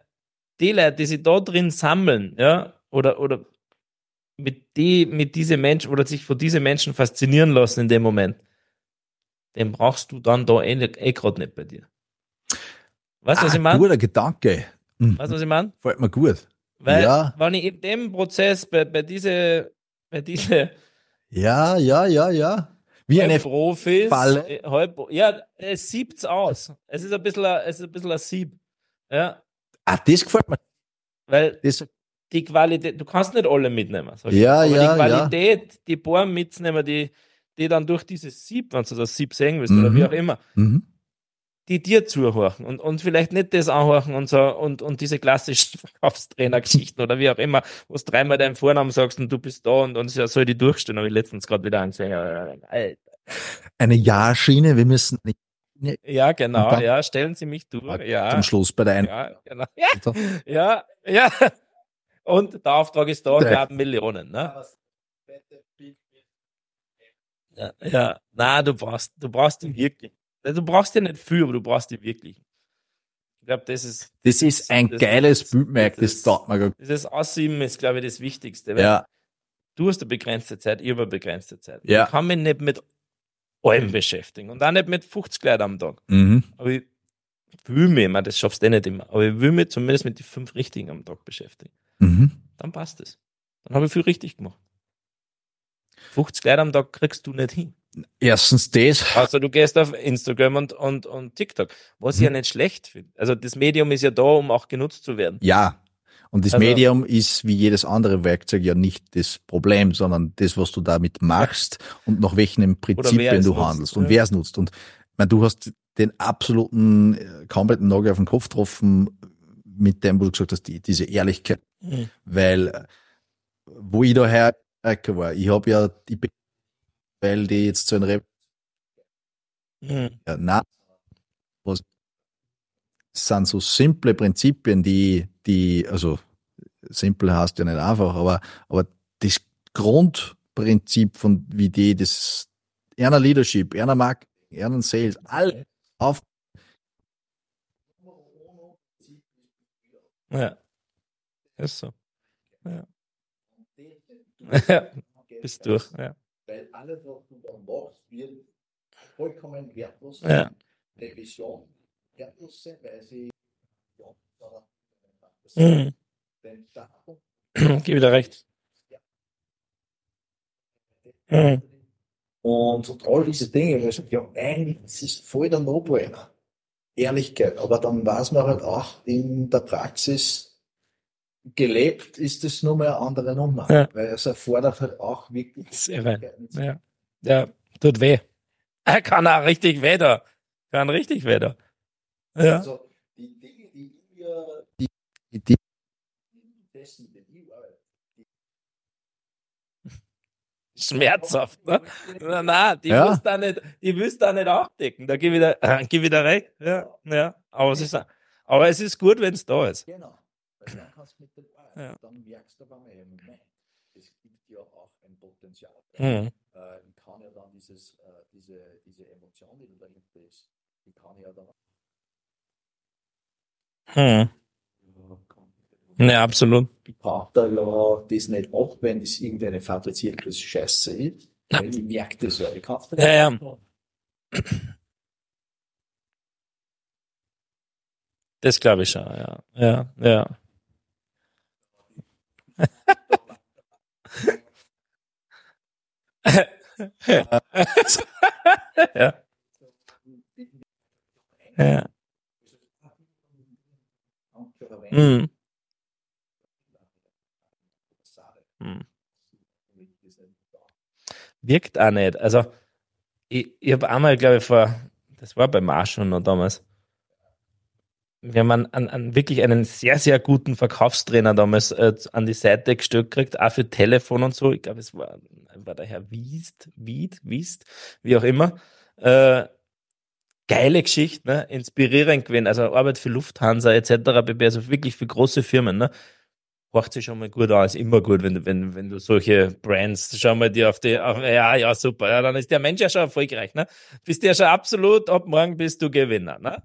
die Leute, die sich da drin sammeln, ja, oder, oder mit die, mit diese Menschen oder sich von diesen Menschen faszinieren lassen in dem Moment, den brauchst du dann da eh, eh gerade nicht bei dir. Weißt du, was Ah, ich meine? Guter Gedanke. Mhm. Weißt du, was ich meine? Fällt mir gut. Weil, Ja. wenn ich in dem Prozess bei, bei diese, bei diese Ja, ja, ja, ja. Wie eine Profis, Falle. äh, halb, ja, es siebt's aus. Es ist ein bisschen, ein- es ist ein bisschen ein Sieb. Ja, Ah, das gefällt mir. weil Das, die Qualität, du kannst nicht alle mitnehmen. ich. Ja, aber ja, die Qualität, die paar mitzunehmen, die, die dann durch dieses Sieb, wenn du das Sieb sehen willst oder Mhm. wie auch immer, mhm. die dir zuhorchen und, und vielleicht nicht das anhorchen und so und, und diese klassischen [laughs] Verkaufstrainer-Geschichten oder wie auch immer, wo du dreimal deinen Vornamen sagst und du bist da und, und ja, soll die durchstehen, habe ich letztens gerade wieder angesehen. Ja, Alter. Eine Ja-Schiene. Wir müssen nicht Ja, genau, dann- ja, stellen Sie mich durch, ja. zum Schluss bei der einen. Ja, genau. Ja, [laughs] ja, ja. Und der Auftrag ist da und wir haben Millionen. Ne? Ja, ja. na, du brauchst, du brauchst die wirklich. Du brauchst die nicht viel, aber du brauchst die wirklich. Ich glaube, das ist, Das ist ein Das- geiles das- Bildmerk, das das- taugt mir dieses Aussieben ist, glaube ich, das Wichtigste. Weil Ja, Du hast eine begrenzte Zeit, ich habe eine begrenzte Zeit. Ja. Ich kann mich nicht mit allem beschäftigen und auch nicht mit 50 Leuten am Tag. mhm. Aber ich will mich, ich meine, das schaffst du eh nicht immer, aber ich will mich zumindest mit den fünf Richtigen am Tag beschäftigen. Mhm. dann passt es. Dann habe ich viel richtig gemacht. 50 Leute am Tag kriegst du nicht hin. Erstens das. Also du gehst auf Instagram und, und, und TikTok, was ich ja nicht schlecht finde. Also das Medium ist ja da, um auch genutzt zu werden. Ja. Und das Also- Medium ist wie jedes andere Werkzeug ja nicht das Problem, sondern das, was du damit machst und nach welchen Prinzipien du nutzt, handelst und ja. wer es nutzt. Und meine, du hast den absoluten, äh, kompletten Nagel auf den Kopf getroffen mit dem, wo du gesagt hast, die, diese Ehrlichkeit. Mhm. Weil, äh, wo ich daher war, ich habe ja die, Be- weil die jetzt so ein Rep Mhm. ja, na, was sind so simple Prinzipien, die, die, also simpel heißt ja nicht einfach, aber, aber das Grundprinzip von wie die das einer Leadership, einer Marketing, einer Sales, all auf Ja. Ist so. Ja. Ja. Bist durch. Ja. Weil alles, was du dann machst, wird vollkommen wertlos Ja. Revision wertlos sein, weil sie Mhm. [clears throat] Gib wieder recht. Mhm. Und, und all diese Dinge, wo ich sage, ja, eigentlich, das ist voll der No-Brainer. Ehrlichkeit. Aber dann weiß man halt auch in der Praxis, gelebt ist es nur mehr eine andere Nummer. Ja. Weil es erfordert halt auch wirklich. Sehr weit. Ja. ja, tut weh. Er kann auch richtig weh da. Kann richtig weh da. Ja. Also, die Dinge, die wir, die, die, dessen, schmerzhaft. Ne? Nein, nein, die ja. da nicht, die willst da nicht abdecken. Da geh wieder, äh, geh wieder rein. Ja, ja. Aber es ist, aber es ist gut, wenn es da ist. Genau. Dann kannst du mit dem ja. dann merkst du aber mal, Moment, es gibt ja auch ein Potenzial. Mhm. Äh, ich kann ja dann dieses, äh, diese, diese Emotion, die dahinter ist, die kann ja dann. Hm. Ne, absolut. Ich brauche da ja das nicht ab, wenn es irgendeine fabrizierte Scheiße ist. Weil ich merke das ja. Ich kann es ja, ja. Das glaube ich schon, ja. Ja, ja. Ja. Ja. Mhm. Hm. Wirkt auch nicht. Also, ich, ich habe einmal, glaube ich, vor, das war bei Marshall noch damals, wir haben einen, einen, wirklich einen sehr, sehr guten Verkaufstrainer damals äh, an die Seite gestellt gekriegt, auch für Telefon und so. Ich glaube, es war, war der Herr Wiest, Wied, Wiest, wie auch immer. Äh, geile Geschichte, ne? inspirierend gewesen. Also Arbeit für Lufthansa etc. also wirklich für große Firmen. Ne? Hört sich schon mal gut an, ist immer gut, wenn du, wenn, wenn du solche Brands, schau mal dir auf die, auf, ja, ja, super, ja, dann ist der Mensch ja schon erfolgreich, ne? Bist ja schon absolut, ab morgen bist du Gewinner, ne?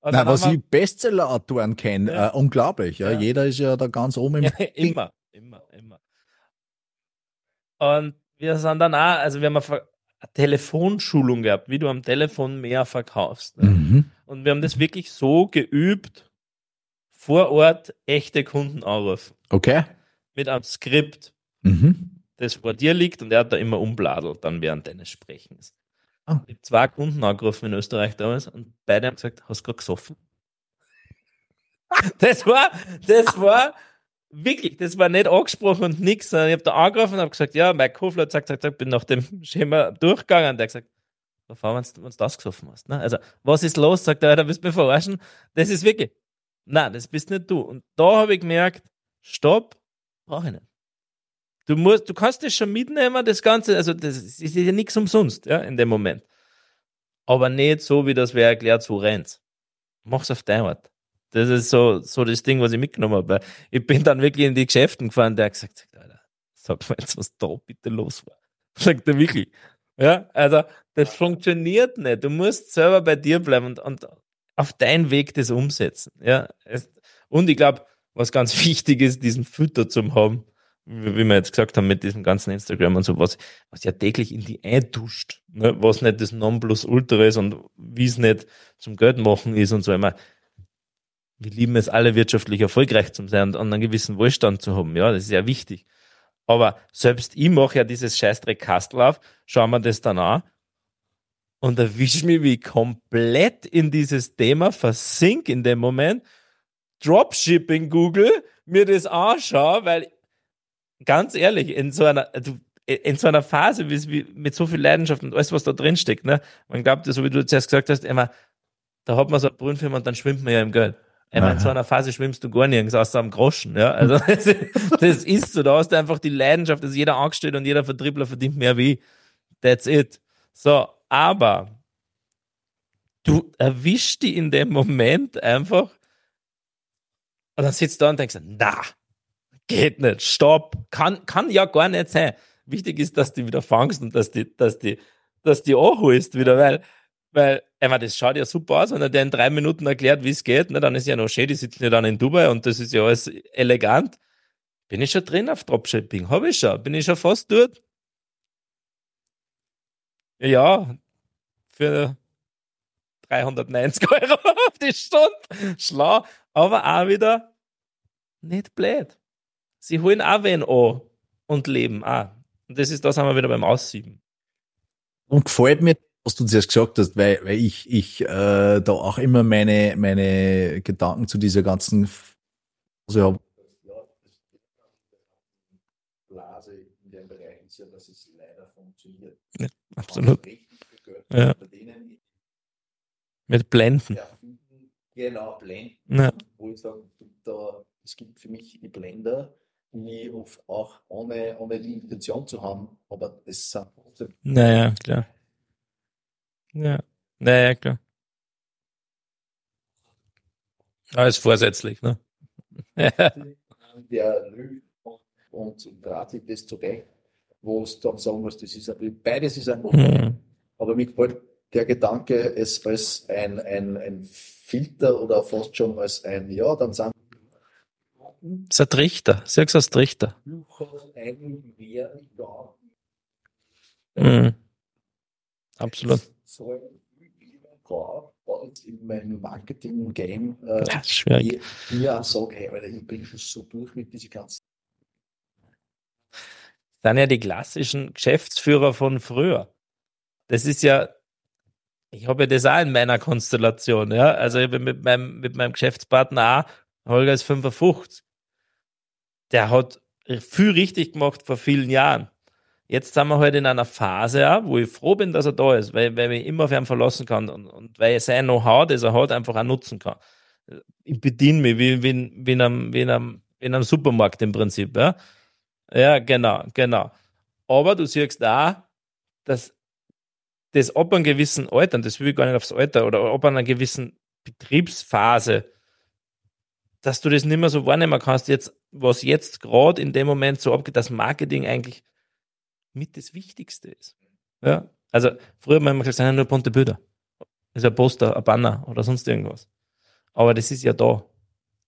Und Nein, was ich Bestseller-Autoren kenne, ja. äh, unglaublich, ja. ja. Jeder ist ja da ganz oben im [laughs] Immer, immer, immer. Und wir sind dann auch, also wir haben eine, Telefonschulung gehabt, wie du am Telefon mehr verkaufst. Ne? Mhm. Und wir haben das wirklich so geübt, vor Ort echte Kunden anrufen. Okay. Mit einem Skript, mhm. das vor dir liegt und er hat da immer umbladelt dann während deines Sprechens. Oh. Ich habe zwei Kunden angerufen in Österreich damals und beide haben gesagt, hast du gerade gesoffen? [laughs] das war, das war wirklich, das war nicht angesprochen und nichts, ich habe da angerufen und habe gesagt, ja, Mike Kofler hat gesagt, gesagt, bin nach dem Schema durchgegangen. Der hat gesagt, wenn du das gesoffen hast. Ne? Also, was ist los? Sagt er, da willst du mich verarschen. Das ist wirklich, Nein, das bist nicht du. Und da habe ich gemerkt, stopp, brauche ich nicht. Du musst, du kannst das schon mitnehmen, das Ganze, also das ist ja nichts umsonst, ja, in dem Moment. Aber nicht so, wie das wer erklärt, so rennt. Mach's auf deine Art. Das ist so, so das Ding, was ich mitgenommen habe. Ich bin dann wirklich in die Geschäften gefahren, der hat gesagt, Alter, sag mal jetzt, was da bitte los war. [laughs] Sagt er wirklich. Ja, also, das funktioniert nicht. Du musst selber bei dir bleiben und, und auf deinen Weg das umsetzen. Ja, und ich glaube, was ganz [laughs] wichtig ist, diesen Fütter zu haben, wie wir jetzt gesagt haben, mit diesem ganzen Instagram und so, was, ja täglich in die einduscht, ne? was nicht das Nonplusultra ist und wie es nicht zum Geld machen ist und so immer. Wir lieben es alle wirtschaftlich erfolgreich zu sein und einen gewissen Wohlstand zu haben. Ja, das ist ja wichtig. Aber selbst ich mache ja dieses Scheißdreck Kastel auf, schauen wir das dann an und erwische mich, wie ich komplett in dieses Thema versink in dem Moment. Dropshipping Google, mir das anschaue, weil ganz ehrlich, in so einer, in so einer Phase, wie, mit so viel Leidenschaft und alles, was da drin steckt, ne? Man glaubt, so wie du zuerst gesagt hast, immer, da hat man so eine Brünnfirma und dann schwimmt man ja im Geld. Einmal in so einer Phase schwimmst du gar nirgends außer am Groschen, ja. Also, [laughs] das, das ist so. Da hast du einfach die Leidenschaft, dass jeder Angestellte und jeder Vertriebler verdient mehr wie. That's it. So, aber du erwischst die in dem Moment einfach und dann sitzt du da und denkst, na, geht nicht, stopp, kann, kann ja gar nicht sein. Wichtig ist, dass du wieder fangst und dass die, dass die, dass die anholst wieder, weil, weil, ich meine, das schaut ja super aus, wenn er dir in drei Minuten erklärt, wie es geht, ne, dann ist ja noch schön, die sitzen ja dann in Dubai und das ist ja alles elegant. Bin ich schon drin auf Dropshipping? Habe ich schon. Bin ich schon fast dort? Ja, für 390 Euro [laughs] auf die Stunde. Schlau, aber auch wieder nicht blöd. Sie holen auch wen an und leben auch. Und das ist, da sind wir wieder beim Aussieben. Und gefällt mir, was du zuerst gesagt hast, weil, weil ich, ich äh, da auch immer meine, meine Gedanken zu dieser ganzen also habe. Blase in dem Bereich ist ja, dass es leider funktioniert. Ja, absolut. Ja. Mit Blenden. Genau, Blenden. Ja. Wo ich sage, da, es gibt für mich die Blender, die oft auch ohne, ohne die Intention zu haben, aber das sind trotzdem. Naja, klar. Ja, naja, klar. Alles vorsätzlich, ne? [laughs] der lügt und, und drahtet das zurecht, wo es dann sagen muss, das ist ein, beides ist ein mhm. Aber mir gefällt der Gedanke, es als ein, ein, ein Filter oder fast schon als ein, ja, dann sind ist ein Trichter. Sag's als Trichter. Mhm. Absolut. In meinem Marketing-Game äh, das ist schwierig. mir sage, hey, Alter, ich bin schon so durch mit diesen ganzen. Dann ja die klassischen Geschäftsführer von früher. Das ist ja, ich habe ja das auch in meiner Konstellation, ja. Also ich bin mit meinem, mit meinem Geschäftspartner auch, Holger ist 55 der hat viel richtig gemacht vor vielen Jahren. Jetzt sind wir halt in einer Phase, wo ich froh bin, dass er da ist, weil, weil ich immer auf ihn verlassen kann und, und weil er sein Know-how, das er hat, einfach auch nutzen kann. Ich bediene mich wie, wie, wie, in einem, wie in einem, in einem Supermarkt im Prinzip. Ja, ja genau, genau. Aber du siehst da, dass das ab einem gewissen Alter, und das will ich gar nicht aufs Alter, oder ab einer gewissen Betriebsphase, dass du das nicht mehr so wahrnehmen kannst, jetzt, was jetzt gerade in dem Moment so abgeht, dass Marketing eigentlich mit das Wichtigste ist. Ja. Also früher haben wir gesagt, es sind ja nur bunte Bilder. Das ist ein Poster, ein Banner oder sonst irgendwas. Aber das ist ja da.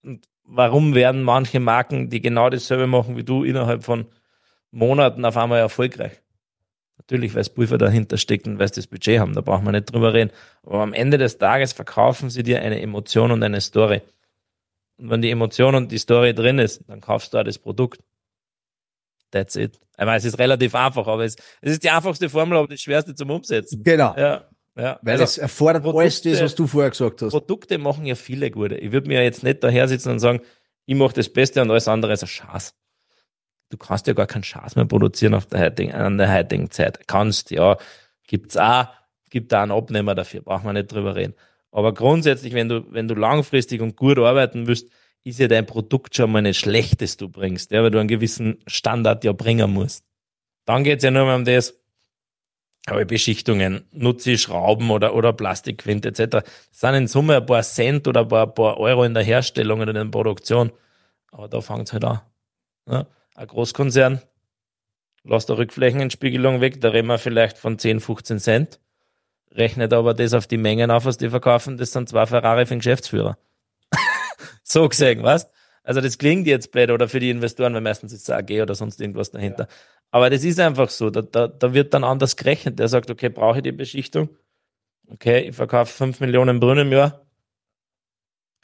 Und warum werden manche Marken, die genau dasselbe machen wie du, innerhalb von Monaten auf einmal erfolgreich? Natürlich, weil das Pulver dahinter steckt und weil sie das Budget haben, da brauchen wir nicht drüber reden. Aber am Ende des Tages verkaufen sie dir eine Emotion und eine Story. Und wenn die Emotion und die Story drin ist, dann kaufst du auch das Produkt. That's it. Ich meine, es ist relativ einfach, aber es, es ist die einfachste Formel, aber das schwerste zum Umsetzen. Genau. Ja. Ja, Weil also, es erfordert Produkte, alles das, was du vorher gesagt hast. Produkte machen ja viele gute. Ich würde mir ja jetzt nicht daher sitzen und sagen, ich mache das Beste und alles andere ist ein Schatz. Du kannst ja gar keinen Schatz mehr produzieren auf der heutigen, an der heutigen Zeit. Kannst, ja, gibt's auch, gibt da einen Abnehmer dafür, brauchen wir nicht drüber reden. Aber grundsätzlich, wenn du, wenn du langfristig und gut arbeiten willst, ist ja dein Produkt schon mal nicht schlecht, das du bringst, ja, weil du einen gewissen Standard ja bringen musst. Dann geht's ja nur mal um das, ich Beschichtungen, nutze ich Schrauben oder, oder Plastikquint etc. Das sind in Summe ein paar Cent oder ein paar, ein paar Euro in der Herstellung oder in der Produktion. Aber da fängt's halt an. Ja. Ein Großkonzern, lass der Rückflächenentspiegelung weg, da reden wir vielleicht von 10, 15 Cent rechnet aber das auf die Mengen auf, was die verkaufen, das sind zwei Ferrari für den Geschäftsführer. [laughs] so gesehen, weißt Also das klingt jetzt blöd oder für die Investoren, weil meistens ist es AG oder sonst irgendwas dahinter. Ja. Aber das ist einfach so, da, da, da wird dann anders gerechnet. Der sagt, okay, brauche ich die Beschichtung? Okay, ich verkaufe 5 Millionen Brunnen im Jahr.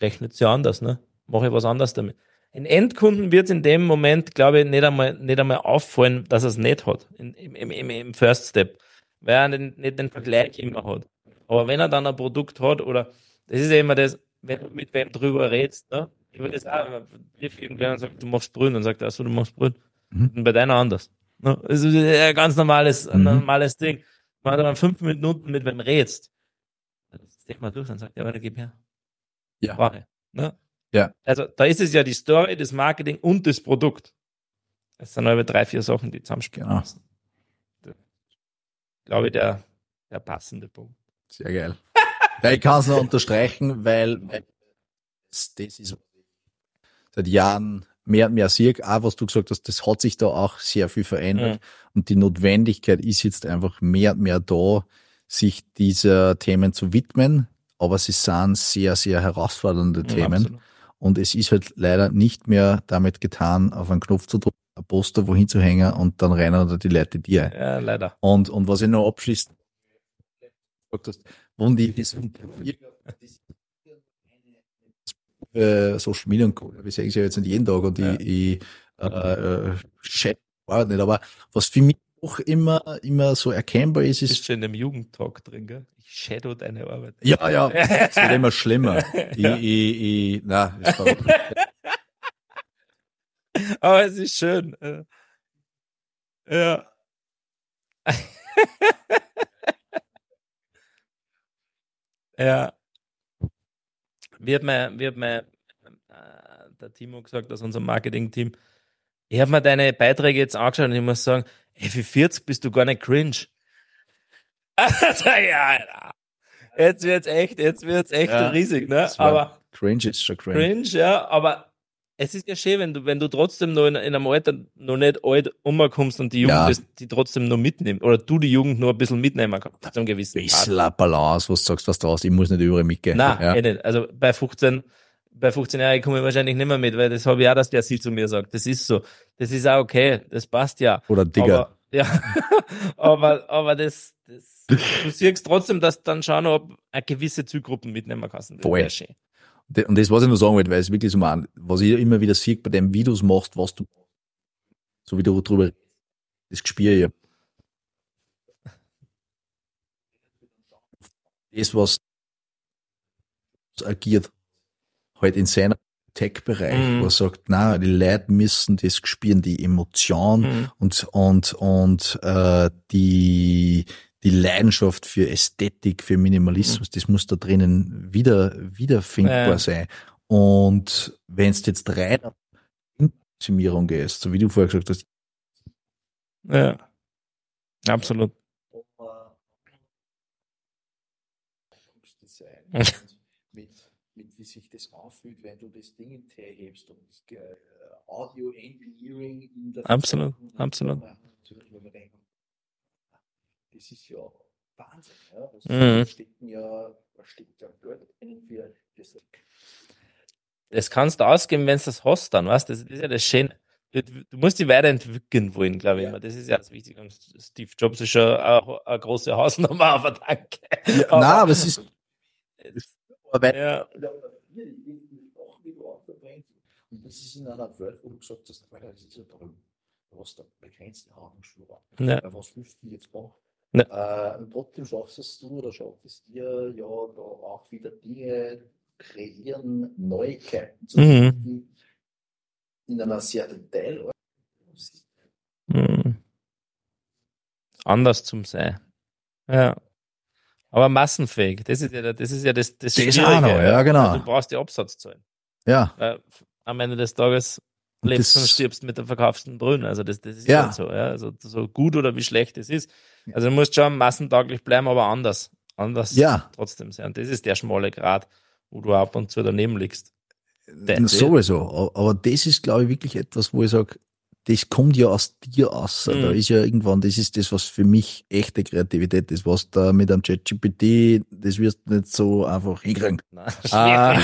Rechnet sie anders, ne? Mache ich was anderes damit. Ein Endkunden wird in dem Moment, glaube ich, nicht einmal, nicht einmal auffallen, dass er es nicht hat. Im, im, im, Im First Step weil er nicht den Vergleich immer hat. Aber wenn er dann ein Produkt hat, oder das ist ja immer das, wenn du mit wem drüber redest, ne? Ich würde das auch, wenn irgendwer sagt, du machst Brühen, dann sagt er, achso, du machst Brühen. Mhm. Und bei deiner anders. Ne? Das ist ein ganz normales, mhm. ein normales Ding. Wenn du dann fünf Minuten mit wem redest, dann steck mal durch, dann sagt er, weiter, gib her. Ja. Sprache. Ne? Ja. Also da ist es ja die Story, das Marketing und das Produkt. Das sind über drei, vier Sachen, die zusammenspielen genau. müssen glaube ich, der, der passende Punkt. Sehr geil. [laughs] ja, ich kann es noch unterstreichen, weil, das, das ist seit Jahren mehr und mehr sehe, auch was du gesagt hast, das hat sich da auch sehr viel verändert. Mhm. Und die Notwendigkeit ist jetzt einfach mehr und mehr da, sich dieser Themen zu widmen. Aber sie sind sehr, sehr herausfordernde Themen. Absolut. Und es ist halt leider nicht mehr damit getan, auf einen Knopf zu drücken ein Poster wohin zu hängen und dann rennen die Leute dir ein. Ja, leider. Und, und was ich noch abschließend gesagt die das äh, Social Media und Co. Wir sehen es ja jetzt nicht jeden Tag und ja. ich, ich äh, äh, Chat, nicht, aber was für mich auch immer, immer so erkennbar ist, ist. Bist du in dem Jugendtalk drin, gell? Ich shadow deine Arbeit. Ja, ja, [laughs] es wird immer schlimmer. ich, ich, ich, na. [laughs] Aber es ist schön. äh. Ja. [laughs] ja. Wie hat mein, wie hat mein äh, der Timo gesagt aus unserem Marketing-Team, ich habe mir deine Beiträge jetzt angeschaut und ich muss sagen, ey, für 40 bist du gar nicht cringe. [laughs] Also, ja, jetzt wird's echt, jetzt wird's echt Ja, riesig, ne? Aber Cringe ist schon cringe. cringe, ja, aber es ist ja schön, wenn du, wenn du trotzdem noch in, in einem Alter noch nicht alt umkommst und die Jugend Ja. das, die trotzdem noch mitnimmt. Oder du die Jugend noch ein bisschen mitnehmen kannst. Zu einem gewissen. Bisschen Balance, was du sagst, was draus. Ich muss nicht überall mitgehen. Nein, ja. eh nicht. Also bei 15, bei 15 Jahren komme ich wahrscheinlich nicht mehr mit, weil das habe ich auch, dass der sie zu mir sagt. Das ist so. Das ist auch okay. Das passt ja. Oder Digger. Aber, ja, [laughs] aber, aber das, das, du siehst trotzdem, dass dann schauen, ob eine gewisse Zielgruppen mitnehmen kannst. Das Voll. schön. Und das, was ich nur sagen wollte, weil es wirklich so mein, was ich immer wieder sehe bei dem, wie du es machst, was du, so wie du drüber, redest, das ich ja. Das, was agiert, halt in seiner Tech-Bereich, Mhm. wo er sagt, na, die Leute müssen das spüren, die Emotion Mhm. und, und, und äh, die, die Leidenschaft für Ästhetik, für Minimalismus, das muss da drinnen wieder, wiederfindbar Ja. sein. Und wenn es jetzt rein auf Optimierung gehst, so wie du vorher gesagt hast, Ja. Absolut. mit, mit wie sich das anfühlt, wenn du das Ding in Tee hebst und das äh, Audio Engineering in der Absolut, absolut. Natürlich, wenn das ist ja Wahnsinn. Ja? Das Mhm. stecken ja, da steckt ja Geld drin für das. Das kannst du ausgeben, wenn du das hast, dann, weißt du? Das ist ja das Schöne. Du, du musst dich weiterentwickeln wollen, glaube ich Ja. immer. Das ist ja das Wichtige. Und Steve Jobs ist schon eine, eine große Hausnummer, [laughs] aber danke. Nein, aber es ist, aber Ja, Und das ist in einer Welt, wo du gesagt hast, das ist ja toll. Du hast da begrenzte. Ja. Ja, Was willst du jetzt machen? Ja. Äh, trotzdem schaffst es du oder schaffst es dir, ja, da auch wieder Dinge kreieren, Neuigkeiten zu Mhm. finden, in einer sehr Detail. Mhm. Anders zum Sein. Ja. Aber massenfähig. Das ist ja das, ist ja das, das, Das auch Schwierige. noch, ja, genau. Du brauchst die Absatzzahlen. Ja, Weil am Ende des Tages lebst das- und stirbst mit der verkauften Brühen. Also das, das ist Ja. halt so. Ja. Also so gut oder wie schlecht es ist. Also du musst schon massentauglich bleiben, aber anders. Anders Ja. trotzdem sein. Das ist der schmale Grad, wo du ab und zu daneben liegst. It. sowieso. Aber das ist, glaube ich, wirklich etwas, wo ich sage, das kommt ja aus dir aus. Da Mhm. ist ja irgendwann, das ist das, was für mich echte Kreativität ist, was da mit einem ChatGPT, das wirst du nicht so einfach hinkriegen. Nein, Ah.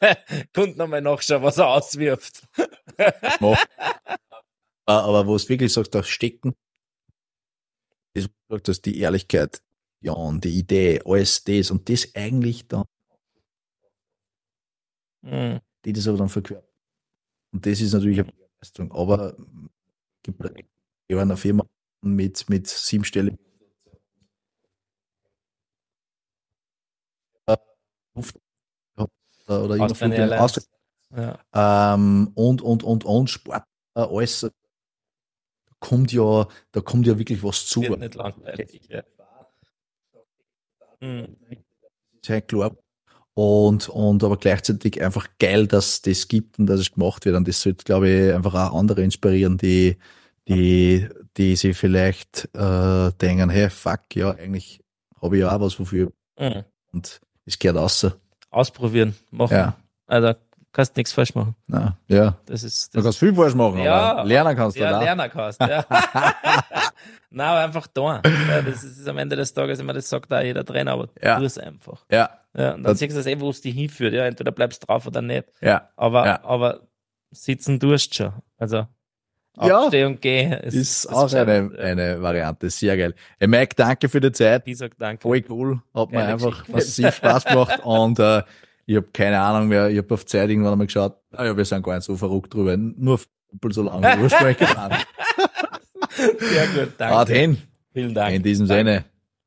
[laughs] Kunden nochmal nachschauen, was er auswirft. Aber wo es wirklich sagst, da stecken, das, das die Ehrlichkeit, ja, und die Idee, alles das und das eigentlich dann, Mhm. die das aber dann verkörpert. Und das ist natürlich eine Leistung. Aber gibt ja eine Firma mit, mit siebenstelligen oder. Austrian- Ja. ähm, und, und, und, und Sport, äh, alles, kommt ja, da kommt ja wirklich was zu. Wird nicht langweilig. Ja. Mhm. Sehr klar. Und, und aber gleichzeitig einfach geil, dass das gibt und dass es gemacht wird. Und das sollte, glaube ich, einfach auch andere inspirieren, die, die, die sich vielleicht äh, denken, hey, fuck, ja, eigentlich habe ich ja auch was wofür. Mhm. Und es gehört außer. Ausprobieren, machen. Ja. Also kannst nichts falsch machen. Na, ja. Das ist Du das kannst viel falsch machen, Ja. aber lernen kannst du ja, da. lernen kannst. Ja. [laughs] Nein, aber einfach da. Ja, das ist am Ende des Tages immer, das sagt auch jeder Trainer, aber Ja. tu es einfach. Ja, Ja, und dann Das- siehst du das eh, wo es dich hinführt. Ja, entweder bleibst du drauf oder nicht. ja. Aber, Ja. aber sitzen tust schon. Also Ja. aufstehen und gehen. Ist, Ist auch eine, eine Variante. Sehr geil. Hey Mike, danke für die Zeit. Ich sag danke. Voll cool. Hat mir einfach massiv Spaß gemacht. [laughs] Und äh, ich habe keine Ahnung mehr, ich habe auf Zeit irgendwann einmal geschaut, ah ja, wir sind gar nicht so verrückt drüber, nur doppelt so lange Ursprung getan. [laughs] Sehr gut, danke. Haut hin. Vielen Dank. In diesem Dank. Sinne.